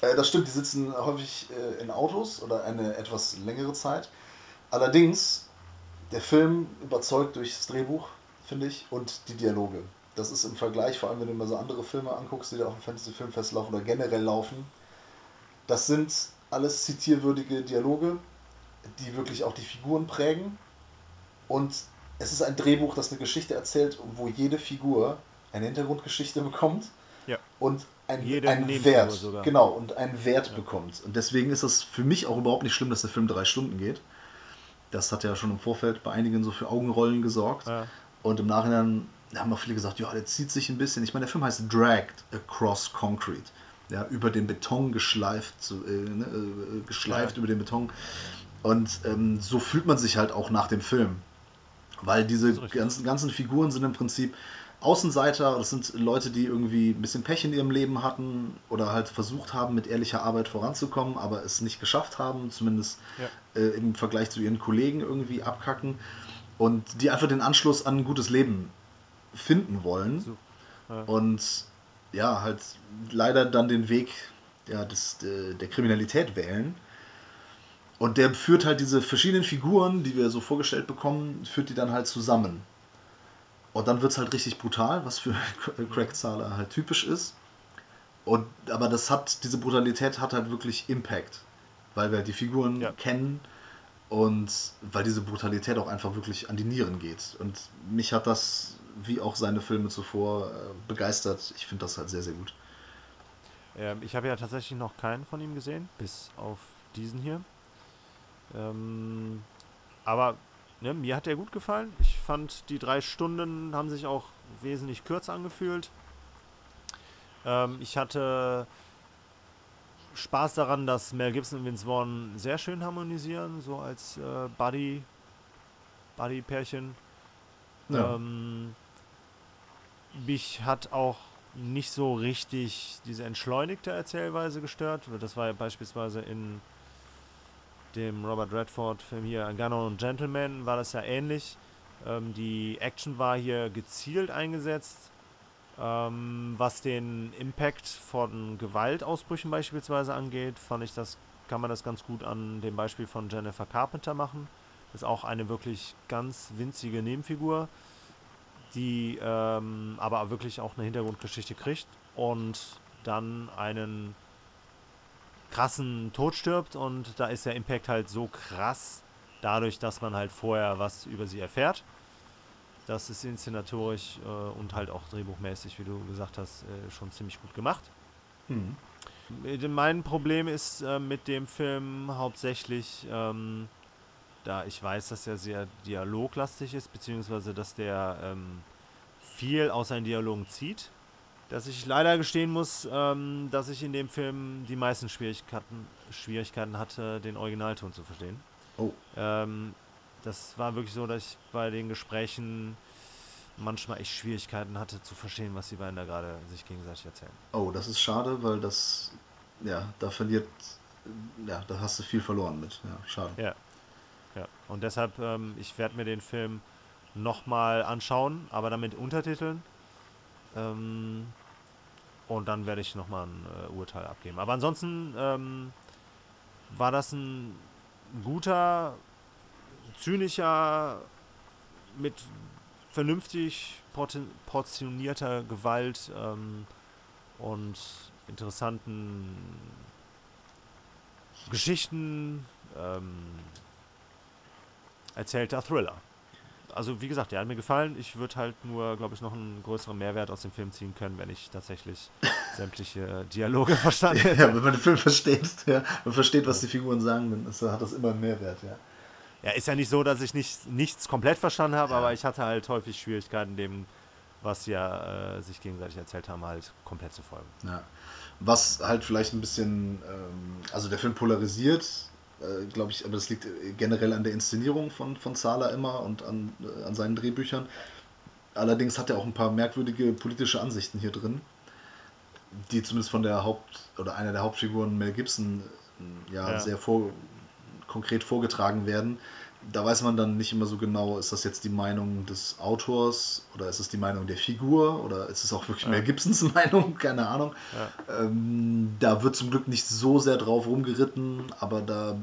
[SPEAKER 1] Äh, das stimmt, die sitzen häufig äh, in Autos oder eine etwas längere Zeit. Allerdings, der Film überzeugt durch das Drehbuch, finde ich, und die Dialoge. Das ist im Vergleich, vor allem wenn du mal so andere Filme anguckst, die da auf dem Fantasy Filmfest laufen oder generell laufen, das sind alles zitierwürdige Dialoge, die wirklich auch die Figuren prägen. Und es ist ein Drehbuch, das eine Geschichte erzählt, wo jede Figur eine Hintergrundgeschichte bekommt
[SPEAKER 2] ja.
[SPEAKER 1] und ein, einen Wert, sogar. genau, und einen Wert ja. bekommt. Und deswegen ist es für mich auch überhaupt nicht schlimm, dass der Film drei Stunden geht. Das hat ja schon im Vorfeld bei einigen so für Augenrollen gesorgt. Ja. Und im Nachhinein haben auch viele gesagt, ja, der zieht sich ein bisschen. Ich meine, der Film heißt Dragged Across Concrete. Ja, über den Beton geschleift, äh, ne, äh, geschleift über den Beton. Und ähm, so fühlt man sich halt auch nach dem Film. Weil diese ganzen, ganzen Figuren sind im Prinzip Außenseiter, das sind Leute, die irgendwie ein bisschen Pech in ihrem Leben hatten oder halt versucht haben, mit ehrlicher Arbeit voranzukommen, aber es nicht geschafft haben, zumindest ja. äh, im Vergleich zu ihren Kollegen irgendwie abkacken und die einfach den Anschluss an ein gutes Leben finden wollen. So. Ja. Und ja, halt leider dann den Weg ja, des, der Kriminalität wählen. Und der führt halt diese verschiedenen Figuren, die wir so vorgestellt bekommen, führt die dann halt zusammen. Und dann wird es halt richtig brutal, was für Craig Zahler halt typisch ist. Und, aber das hat, diese Brutalität hat halt wirklich Impact, weil wir die Figuren ja. kennen und weil diese Brutalität auch einfach wirklich an die Nieren geht. Und mich hat das, wie auch seine Filme zuvor, äh, begeistert. Ich finde das halt sehr, sehr gut.
[SPEAKER 2] Ähm, ich habe ja tatsächlich noch keinen von ihm gesehen, bis auf diesen hier. Ähm, aber ne, mir hat er gut gefallen. Ich fand, die drei Stunden haben sich auch wesentlich kürzer angefühlt. Ähm, ich hatte Spaß daran, dass Mel Gibson und Vince Vaughn sehr schön harmonisieren, so als äh, Buddy, Buddy-Pärchen. Ja. Ähm, mich hat auch nicht so richtig diese entschleunigte Erzählweise gestört. Das war ja beispielsweise in dem Robert Redford-Film hier, Gunner und Gentleman, war das ja ähnlich. Ähm, die Action war hier gezielt eingesetzt. Ähm, was den Impact von Gewaltausbrüchen beispielsweise angeht, fand ich das, kann man das ganz gut an dem Beispiel von Jennifer Carpenter machen. Das ist auch eine wirklich ganz winzige Nebenfigur, die ähm, aber wirklich auch eine Hintergrundgeschichte kriegt und dann einen krassen Tod stirbt und da ist der Impact halt so krass, dadurch, dass man halt vorher was über sie erfährt. Das ist inszenatorisch äh, und halt auch drehbuchmäßig, wie du gesagt hast, äh, schon ziemlich gut gemacht. Mhm. Mein Problem ist äh, mit dem Film hauptsächlich, ähm, da ich weiß, dass er sehr dialoglastig ist, beziehungsweise dass der ähm, viel aus seinen Dialogen zieht dass ich leider gestehen muss, ähm, dass ich in dem Film die meisten Schwierigkeiten, Schwierigkeiten hatte, den Originalton zu verstehen. Oh. Das war wirklich so, dass ich bei den Gesprächen manchmal echt Schwierigkeiten hatte zu verstehen, was die beiden da gerade sich gegenseitig erzählen.
[SPEAKER 1] Oh, das ist schade, weil das, ja, da verliert, ja, da hast du viel verloren mit. Ja, schade.
[SPEAKER 2] Ja. Ja, und deshalb, ähm, ich werde mir den Film nochmal anschauen, aber dann mit Untertiteln. Ähm, und dann werde ich nochmal ein äh, Urteil abgeben. Aber ansonsten ähm, war das ein guter, zynischer, mit vernünftig portionierter Gewalt ähm, und interessanten Geschichten ähm, erzählter Thriller also wie gesagt, der hat mir gefallen. Ich würde halt nur, glaube ich, noch einen größeren Mehrwert aus dem Film ziehen können, wenn ich tatsächlich sämtliche Dialoge verstanden hätte.
[SPEAKER 1] Ja, wenn man den Film versteht, ja, man versteht, was die Figuren sagen, dann ist, hat das immer einen Mehrwert, ja.
[SPEAKER 2] Ja, ist ja nicht so, dass ich nicht, nichts komplett verstanden habe, ja. aber ich hatte halt häufig Schwierigkeiten, dem, was ja äh, sich gegenseitig erzählt haben, halt komplett zu folgen.
[SPEAKER 1] Ja. Was halt vielleicht ein bisschen, ähm, also der Film polarisiert, äh, glaube ich, aber das liegt generell an der Inszenierung von, von Zahler immer und an, äh, an seinen Drehbüchern. Allerdings hat er auch ein paar merkwürdige politische Ansichten hier drin, die zumindest von der Haupt- oder einer der Hauptfiguren Mel Gibson äh, ja, ja. sehr vor, konkret vorgetragen werden da weiß man dann nicht immer so genau, ist das jetzt die Meinung des Autors oder ist es die Meinung der Figur oder ist es auch wirklich ja. mehr Gibsons Meinung, keine Ahnung. Ja. Ähm, da wird zum Glück nicht so sehr drauf rumgeritten, aber da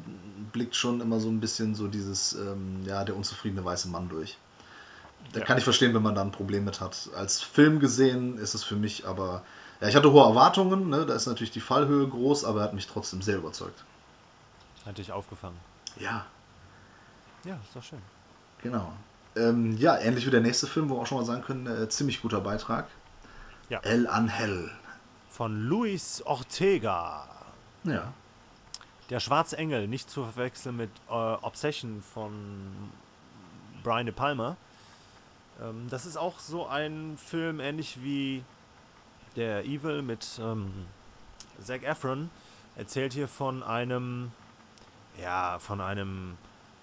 [SPEAKER 1] blickt schon immer so ein bisschen so dieses, ähm, ja, der unzufriedene weiße Mann durch. Da ja. kann ich verstehen, wenn man da ein Problem mit hat. Als Film gesehen ist es für mich aber, ja, ich hatte hohe Erwartungen, ne? da ist natürlich die Fallhöhe groß, aber er hat mich trotzdem sehr überzeugt.
[SPEAKER 2] Hat dich aufgefangen.
[SPEAKER 1] Ja,
[SPEAKER 2] ja, ist doch schön.
[SPEAKER 1] Genau. Ähm, ja, ähnlich wie der nächste Film, wo wir auch schon mal sagen können, äh, ziemlich guter Beitrag. Ja. El Angel.
[SPEAKER 2] Von Luis Ortega.
[SPEAKER 1] Ja.
[SPEAKER 2] Der Schwarze Engel, nicht zu verwechseln mit äh, Obsession von Brian De Palma. Ähm, das ist auch so ein Film, ähnlich wie der Evil mit ähm, Zac Efron. Erzählt hier von einem, ja, von einem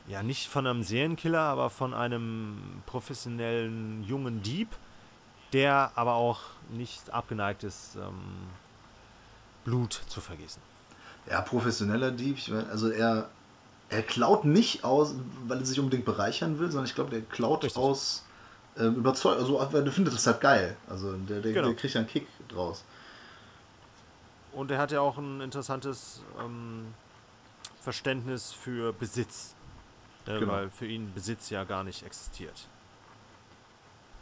[SPEAKER 2] ja nicht von einem Serienkiller, aber von einem professionellen jungen Dieb, der aber auch nicht abgeneigt ist, ähm, Blut zu vergießen.
[SPEAKER 1] Ja, professioneller Dieb. Ich mein, also er, er klaut nicht aus, weil er sich unbedingt bereichern will, sondern ich glaube, der klaut Richtig. aus äh, überzeugt. Also er findet das halt geil. Also der, der, genau. der kriegt ja einen Kick draus.
[SPEAKER 2] Und er hat ja auch ein interessantes ähm, Verständnis für Besitz. Äh, genau. Weil für ihn Besitz ja gar nicht existiert.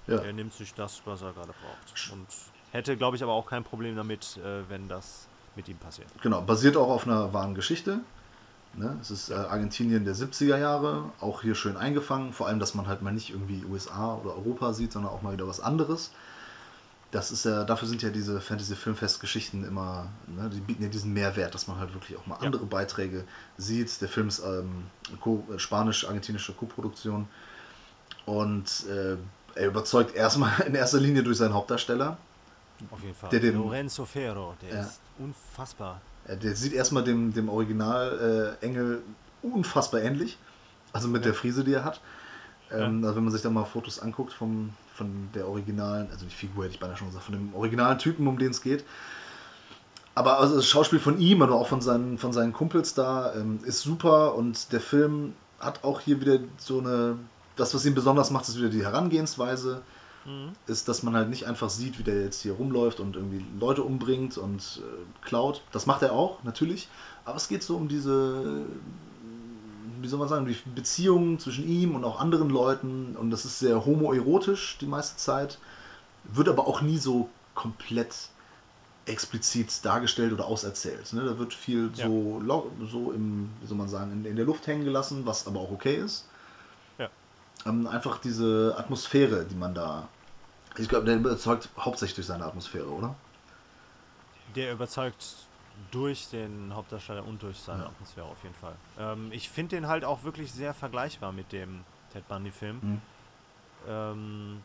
[SPEAKER 2] Ja. Er nimmt sich das, was er gerade braucht. Und hätte, glaube ich, aber auch kein Problem damit, äh, wenn das mit ihm passiert.
[SPEAKER 1] Genau, basiert auch auf einer wahren Geschichte. Ne? Es ist äh, Argentinien der 70er Jahre, auch hier schön eingefangen. Vor allem, dass man halt mal nicht irgendwie USA oder Europa sieht, sondern auch mal wieder was anderes. Das ist ja, dafür sind ja diese Fantasy-Filmfest-Geschichten immer, ne, die bieten ja diesen Mehrwert, dass man halt wirklich auch mal ja. andere Beiträge sieht. Der Film ist ähm, äh, spanisch-argentinische Koproduktion und äh, er überzeugt erstmal in erster Linie durch seinen Hauptdarsteller.
[SPEAKER 2] Auf jeden Fall. Der den, Lorenzo Ferro, der ja. ist unfassbar.
[SPEAKER 1] Der sieht erstmal dem, dem Original-Engel äh, unfassbar ähnlich. Also mit ja. der Frise, die er hat. Ähm, also wenn man sich da mal Fotos anguckt vom, von der originalen, also die Figur hätte ich beinahe schon gesagt, von dem originalen Typen, um den es geht. Aber also das Schauspiel von ihm, aber auch von seinen, von seinen Kumpels da, ähm, ist super und der Film hat auch hier wieder so eine. Das, was ihn besonders macht, ist wieder die Herangehensweise. Mhm. Ist, dass man halt nicht einfach sieht, wie der jetzt hier rumläuft und irgendwie Leute umbringt und äh, klaut. Das macht er auch, natürlich. Aber es geht so um diese wie soll man sagen, die Beziehungen zwischen ihm und auch anderen Leuten und das ist sehr homoerotisch die meiste Zeit, wird aber auch nie so komplett explizit dargestellt oder auserzählt. Ne? Da wird viel ja. so, so im, wie soll man sagen, in, in, der Luft hängen gelassen, was aber auch okay ist. Ja. Ähm, einfach diese Atmosphäre, die man da. Ich glaube, der überzeugt hauptsächlich durch seine Atmosphäre, oder?
[SPEAKER 2] Der überzeugt durch den Hauptdarsteller und durch seine ja. Atmosphäre auf jeden Fall. Ähm, ich finde den halt auch wirklich sehr vergleichbar mit dem Ted Bundy-Film. Mhm. Ähm,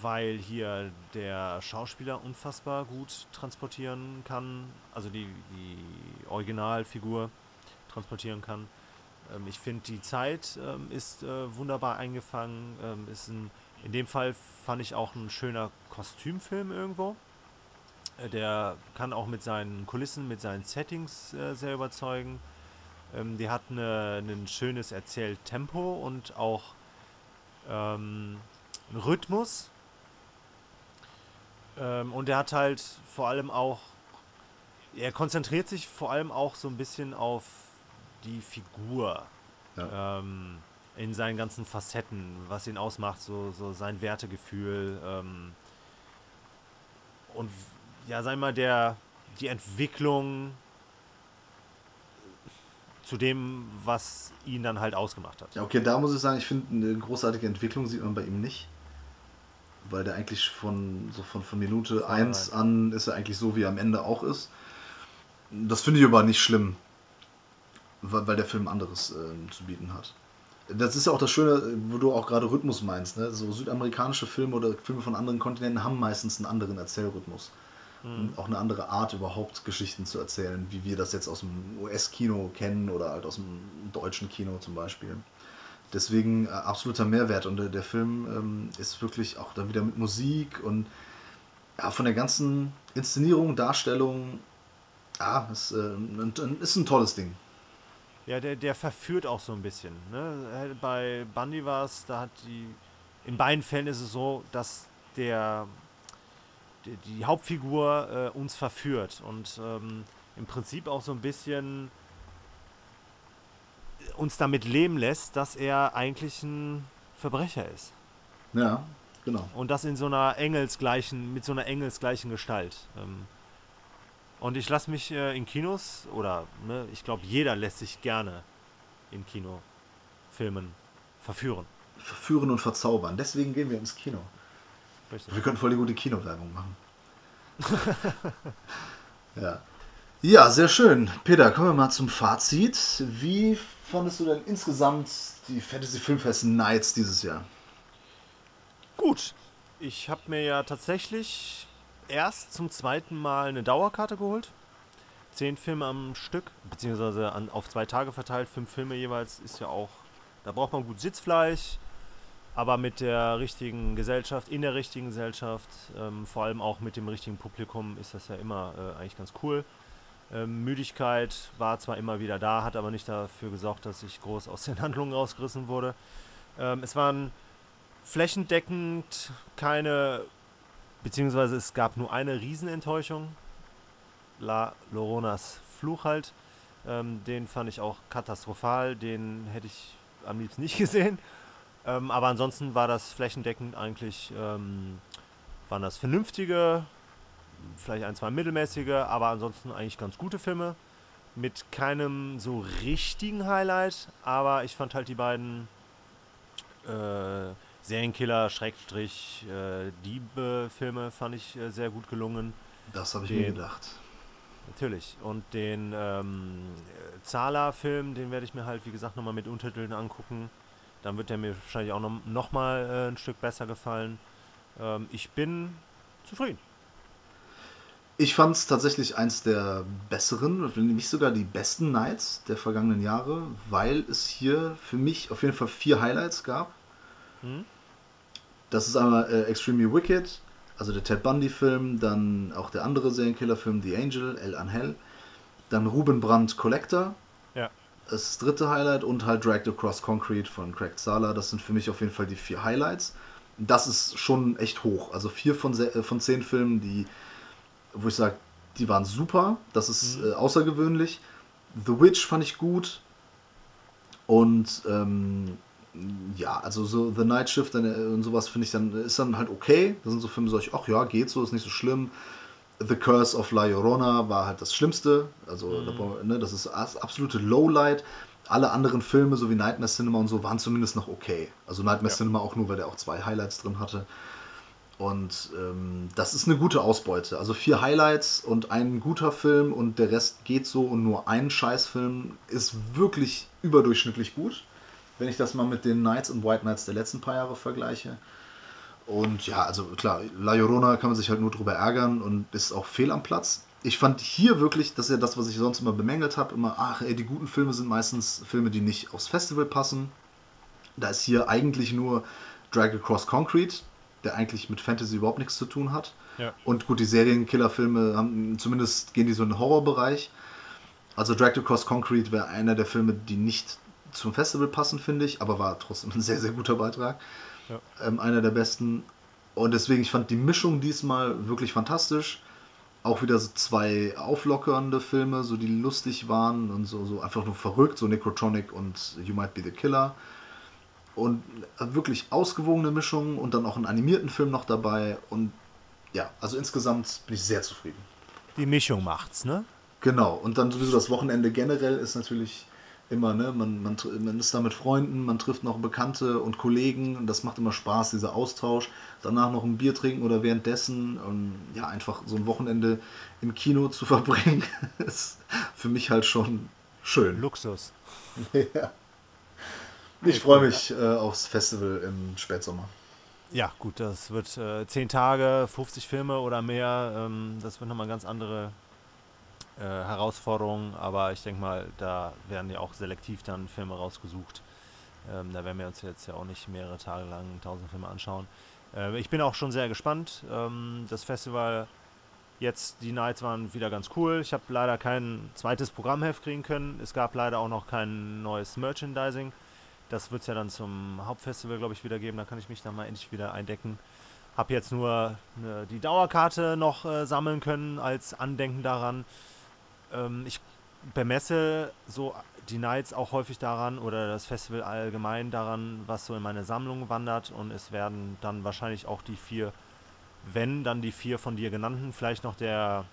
[SPEAKER 2] weil hier der Schauspieler unfassbar gut transportieren kann, also die, die Originalfigur transportieren kann. Ähm, ich finde, die Zeit ähm, ist äh, wunderbar eingefangen. Ähm, ist ein, in dem Fall fand ich auch ein schöner Kostümfilm irgendwo. Äh, der kann auch mit seinen Kulissen, mit seinen Settings äh, sehr überzeugen. Ähm, die hat eine, ein schönes Erzähltempo und auch ähm, einen Rhythmus. Ähm, und er hat halt vor allem auch, er konzentriert sich vor allem auch so ein bisschen auf die Figur. Ja. Ähm, in seinen ganzen Facetten, was ihn ausmacht, so, so sein Wertegefühl. Ähm, und ja, sag mal, der, die Entwicklung zu dem, was ihn dann halt ausgemacht hat.
[SPEAKER 1] Ja, okay, da muss ich sagen, ich finde, eine großartige Entwicklung sieht man bei ihm nicht. Weil der eigentlich von, so von, von Minute 1 an ist er eigentlich so, wie er am Ende auch ist. Das finde ich aber nicht schlimm, weil, weil der Film anderes äh, zu bieten hat. Das ist ja auch das Schöne, wo du auch gerade Rhythmus meinst. Ne? So südamerikanische Filme oder Filme von anderen Kontinenten haben meistens einen anderen Erzählrhythmus mhm. auch eine andere Art überhaupt Geschichten zu erzählen, wie wir das jetzt aus dem US-Kino kennen oder halt aus dem deutschen Kino zum Beispiel. Deswegen äh, absoluter Mehrwert und der, der Film ähm, ist wirklich auch dann wieder mit Musik und ja, von der ganzen Inszenierung, Darstellung, ja, ist, äh, ist ein tolles Ding.
[SPEAKER 2] Ja, der, der verführt auch so ein bisschen. Ne? Bei Bundy war es, da hat die. In beiden Fällen ist es so, dass der die, Hauptfigur äh, uns verführt und ähm, im Prinzip auch so ein bisschen uns damit leben lässt, dass er eigentlich ein Verbrecher ist.
[SPEAKER 1] Ja, genau.
[SPEAKER 2] Und das in so einer engelsgleichen, mit so einer engelsgleichen Gestalt. Ähm, und ich lasse mich äh, in Kinos, oder ne, ich glaube, jeder lässt sich gerne in Kinofilmen verführen.
[SPEAKER 1] Verführen und verzaubern. Deswegen gehen wir ins Kino. Richtig. Wir können voll die gute Kinowerbung machen. ja. Ja, sehr schön. Peter, kommen wir mal zum Fazit. Wie fandest du denn insgesamt die Fantasy Filmfest Nights dieses Jahr?
[SPEAKER 2] Gut. Ich habe mir ja tatsächlich erst zum zweiten Mal eine Dauerkarte geholt. Zehn Filme am Stück, beziehungsweise an, auf zwei Tage verteilt, fünf Filme jeweils, ist ja auch, da braucht man gut Sitzfleisch. Aber mit der richtigen Gesellschaft, in der richtigen Gesellschaft, ähm, vor allem auch mit dem richtigen Publikum ist das ja immer äh, eigentlich ganz cool. Ähm, Müdigkeit war zwar immer wieder da, hat aber nicht dafür gesorgt, dass ich groß aus den Handlungen rausgerissen wurde. Ähm, es waren flächendeckend keine, beziehungsweise es gab nur eine Riesenenttäuschung. La Loronas Fluch halt. Ähm, den fand ich auch katastrophal. Den hätte ich am liebsten nicht gesehen. Ähm, aber ansonsten war das flächendeckend eigentlich, ähm, waren das vernünftige, vielleicht ein, zwei mittelmäßige, aber ansonsten eigentlich ganz gute Filme. Mit keinem so richtigen Highlight, aber ich fand halt die beiden äh, Serienkiller, Schrägstrich, äh, Diebe-Filme fand ich äh, sehr gut gelungen.
[SPEAKER 1] Das habe ich den, mir gedacht.
[SPEAKER 2] Natürlich. Und den ähm, Zala-Film, den werde ich mir halt, wie gesagt, nochmal mit Untertiteln angucken. Dann wird der mir wahrscheinlich auch noch, noch mal äh, ein Stück besser gefallen. Ähm, ich bin zufrieden.
[SPEAKER 1] Ich fand es tatsächlich eins der besseren, wenn nicht sogar die besten Nights der vergangenen Jahre, weil es hier für mich auf jeden Fall vier Highlights gab. Hm? Das ist einmal äh, Extremely Wicked, also der Ted Bundy-Film, dann auch der andere Serienkiller-Film The Angel, El Angel, dann Ruben Brandt Collector. Das dritte Highlight und halt Dragged Across Concrete von Craig Sala. Das sind für mich auf jeden Fall die vier Highlights. Das ist schon echt hoch. Also vier von, äh, von zehn Filmen, die, wo ich sage, die waren super. Das ist mhm. äh, außergewöhnlich. The Witch fand ich gut. Und ähm, ja, also so The Night Shift und sowas finde ich dann, ist dann halt okay. Das sind so Filme, so ich, ach ja, geht so, ist nicht so schlimm. The Curse of La Llorona war halt das Schlimmste. Also, mhm. ne, das ist das absolute Lowlight. Alle anderen Filme, so wie Nightmare Cinema und so, waren zumindest noch okay. Also Nightmare ja. Cinema auch nur, weil der auch zwei Highlights drin hatte. Und ähm, das ist eine gute Ausbeute. Also vier Highlights und ein guter Film und der Rest geht so und nur ein Scheißfilm ist wirklich überdurchschnittlich gut wenn ich das mal mit den Knights und White Knights der letzten paar Jahre vergleiche. Und ja, also klar, La Llorona kann man sich halt nur drüber ärgern und ist auch fehl am Platz. Ich fand hier wirklich, das ist ja das, was ich sonst immer bemängelt habe, immer, ach ey, die guten Filme sind meistens Filme, die nicht aufs Festival passen. Da ist hier eigentlich nur Drag Across Concrete, der eigentlich mit Fantasy überhaupt nichts zu tun hat.
[SPEAKER 2] Ja.
[SPEAKER 1] Und gut, die Serienkiller-Filme haben, zumindest gehen die so in den Horrorbereich. Also Drag Across Concrete wäre einer der Filme, die nicht zum Festival passen, finde ich, aber war trotzdem ein sehr, sehr guter Beitrag. Ja. Ähm, einer der besten. Und deswegen, ich fand die Mischung diesmal wirklich fantastisch. Auch wieder so zwei auflockernde Filme, so die lustig waren und so, so einfach nur verrückt, so Necrotronic und You Might Be the Killer. Und wirklich ausgewogene Mischung und dann auch einen animierten Film noch dabei. Und ja, also insgesamt bin ich sehr zufrieden.
[SPEAKER 2] Die Mischung macht's, ne?
[SPEAKER 1] Genau. Und dann sowieso das Wochenende generell ist natürlich immer, ne? Man, man, man ist da mit Freunden, man trifft noch Bekannte und Kollegen und das macht immer Spaß, dieser Austausch. Danach noch ein Bier trinken oder währenddessen und ja, einfach so ein Wochenende im Kino zu verbringen, ist für mich halt schon schön.
[SPEAKER 2] Luxus.
[SPEAKER 1] ja. Ich freue mich äh, aufs Festival im Spätsommer.
[SPEAKER 2] Ja, gut, das wird äh, 10 Tage, 50 Filme oder mehr. Ähm, das wird nochmal ganz andere äh, Herausforderungen, aber ich denke mal, da werden ja auch selektiv dann Filme rausgesucht. Ähm, da werden wir uns jetzt ja auch nicht mehrere Tage lang tausend Filme anschauen. Äh, ich bin auch schon sehr gespannt. Ähm, das Festival jetzt, die Nights waren wieder ganz cool. Ich habe leider kein zweites Programmheft kriegen können. Es gab leider auch noch kein neues Merchandising. Das wird es ja dann zum Hauptfestival, glaube ich, wieder geben. Da kann ich mich dann mal endlich wieder eindecken. Habe jetzt nur äh, die Dauerkarte noch äh, sammeln können als Andenken daran ähm, ich bemesse so die Nights auch häufig daran oder das Festival allgemein daran, was so in meine Sammlung wandert und es werden dann wahrscheinlich auch die vier, wenn dann die vier von dir genannten, vielleicht noch der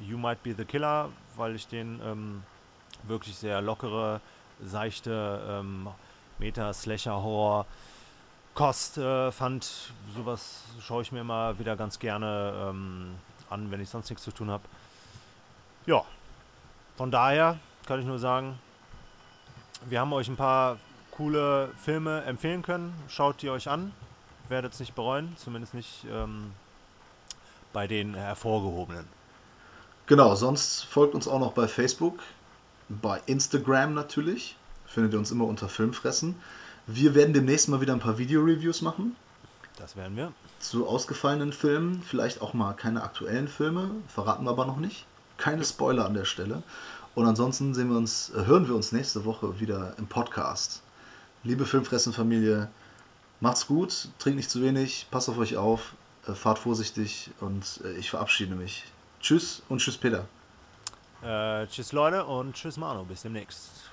[SPEAKER 2] You Might Be the Killer, weil ich den ähm, wirklich sehr lockere, seichte ähm, Meta-Slasher-Horror Kost äh, fand. Sowas schaue ich mir immer wieder ganz gerne ähm, an, wenn ich sonst nichts zu tun habe. Ja, von daher kann ich nur sagen, wir haben euch ein paar coole Filme empfehlen können. Schaut die euch an. Werdet es nicht bereuen, zumindest nicht ähm, bei den hervorgehobenen.
[SPEAKER 1] Genau, sonst folgt uns auch noch bei Facebook, bei Instagram natürlich. findet ihr uns immer unter Filmfressen. Wir werden demnächst mal wieder ein paar Video-Reviews machen.
[SPEAKER 2] Das werden wir.
[SPEAKER 1] Zu ausgefallenen Filmen, vielleicht auch mal keine aktuellen Filme, verraten wir aber noch nicht. Keine Spoiler an der Stelle. Und ansonsten sehen wir uns, äh, hören wir uns nächste Woche wieder im Podcast. Liebe Filmfressen-Familie, macht's gut, trinkt nicht zu wenig, passt auf euch auf, äh, fahrt vorsichtig und äh, ich verabschiede mich. Tschüss und tschüss Peter.
[SPEAKER 2] Äh, tschüss Leute und tschüss Manu. Bis demnächst.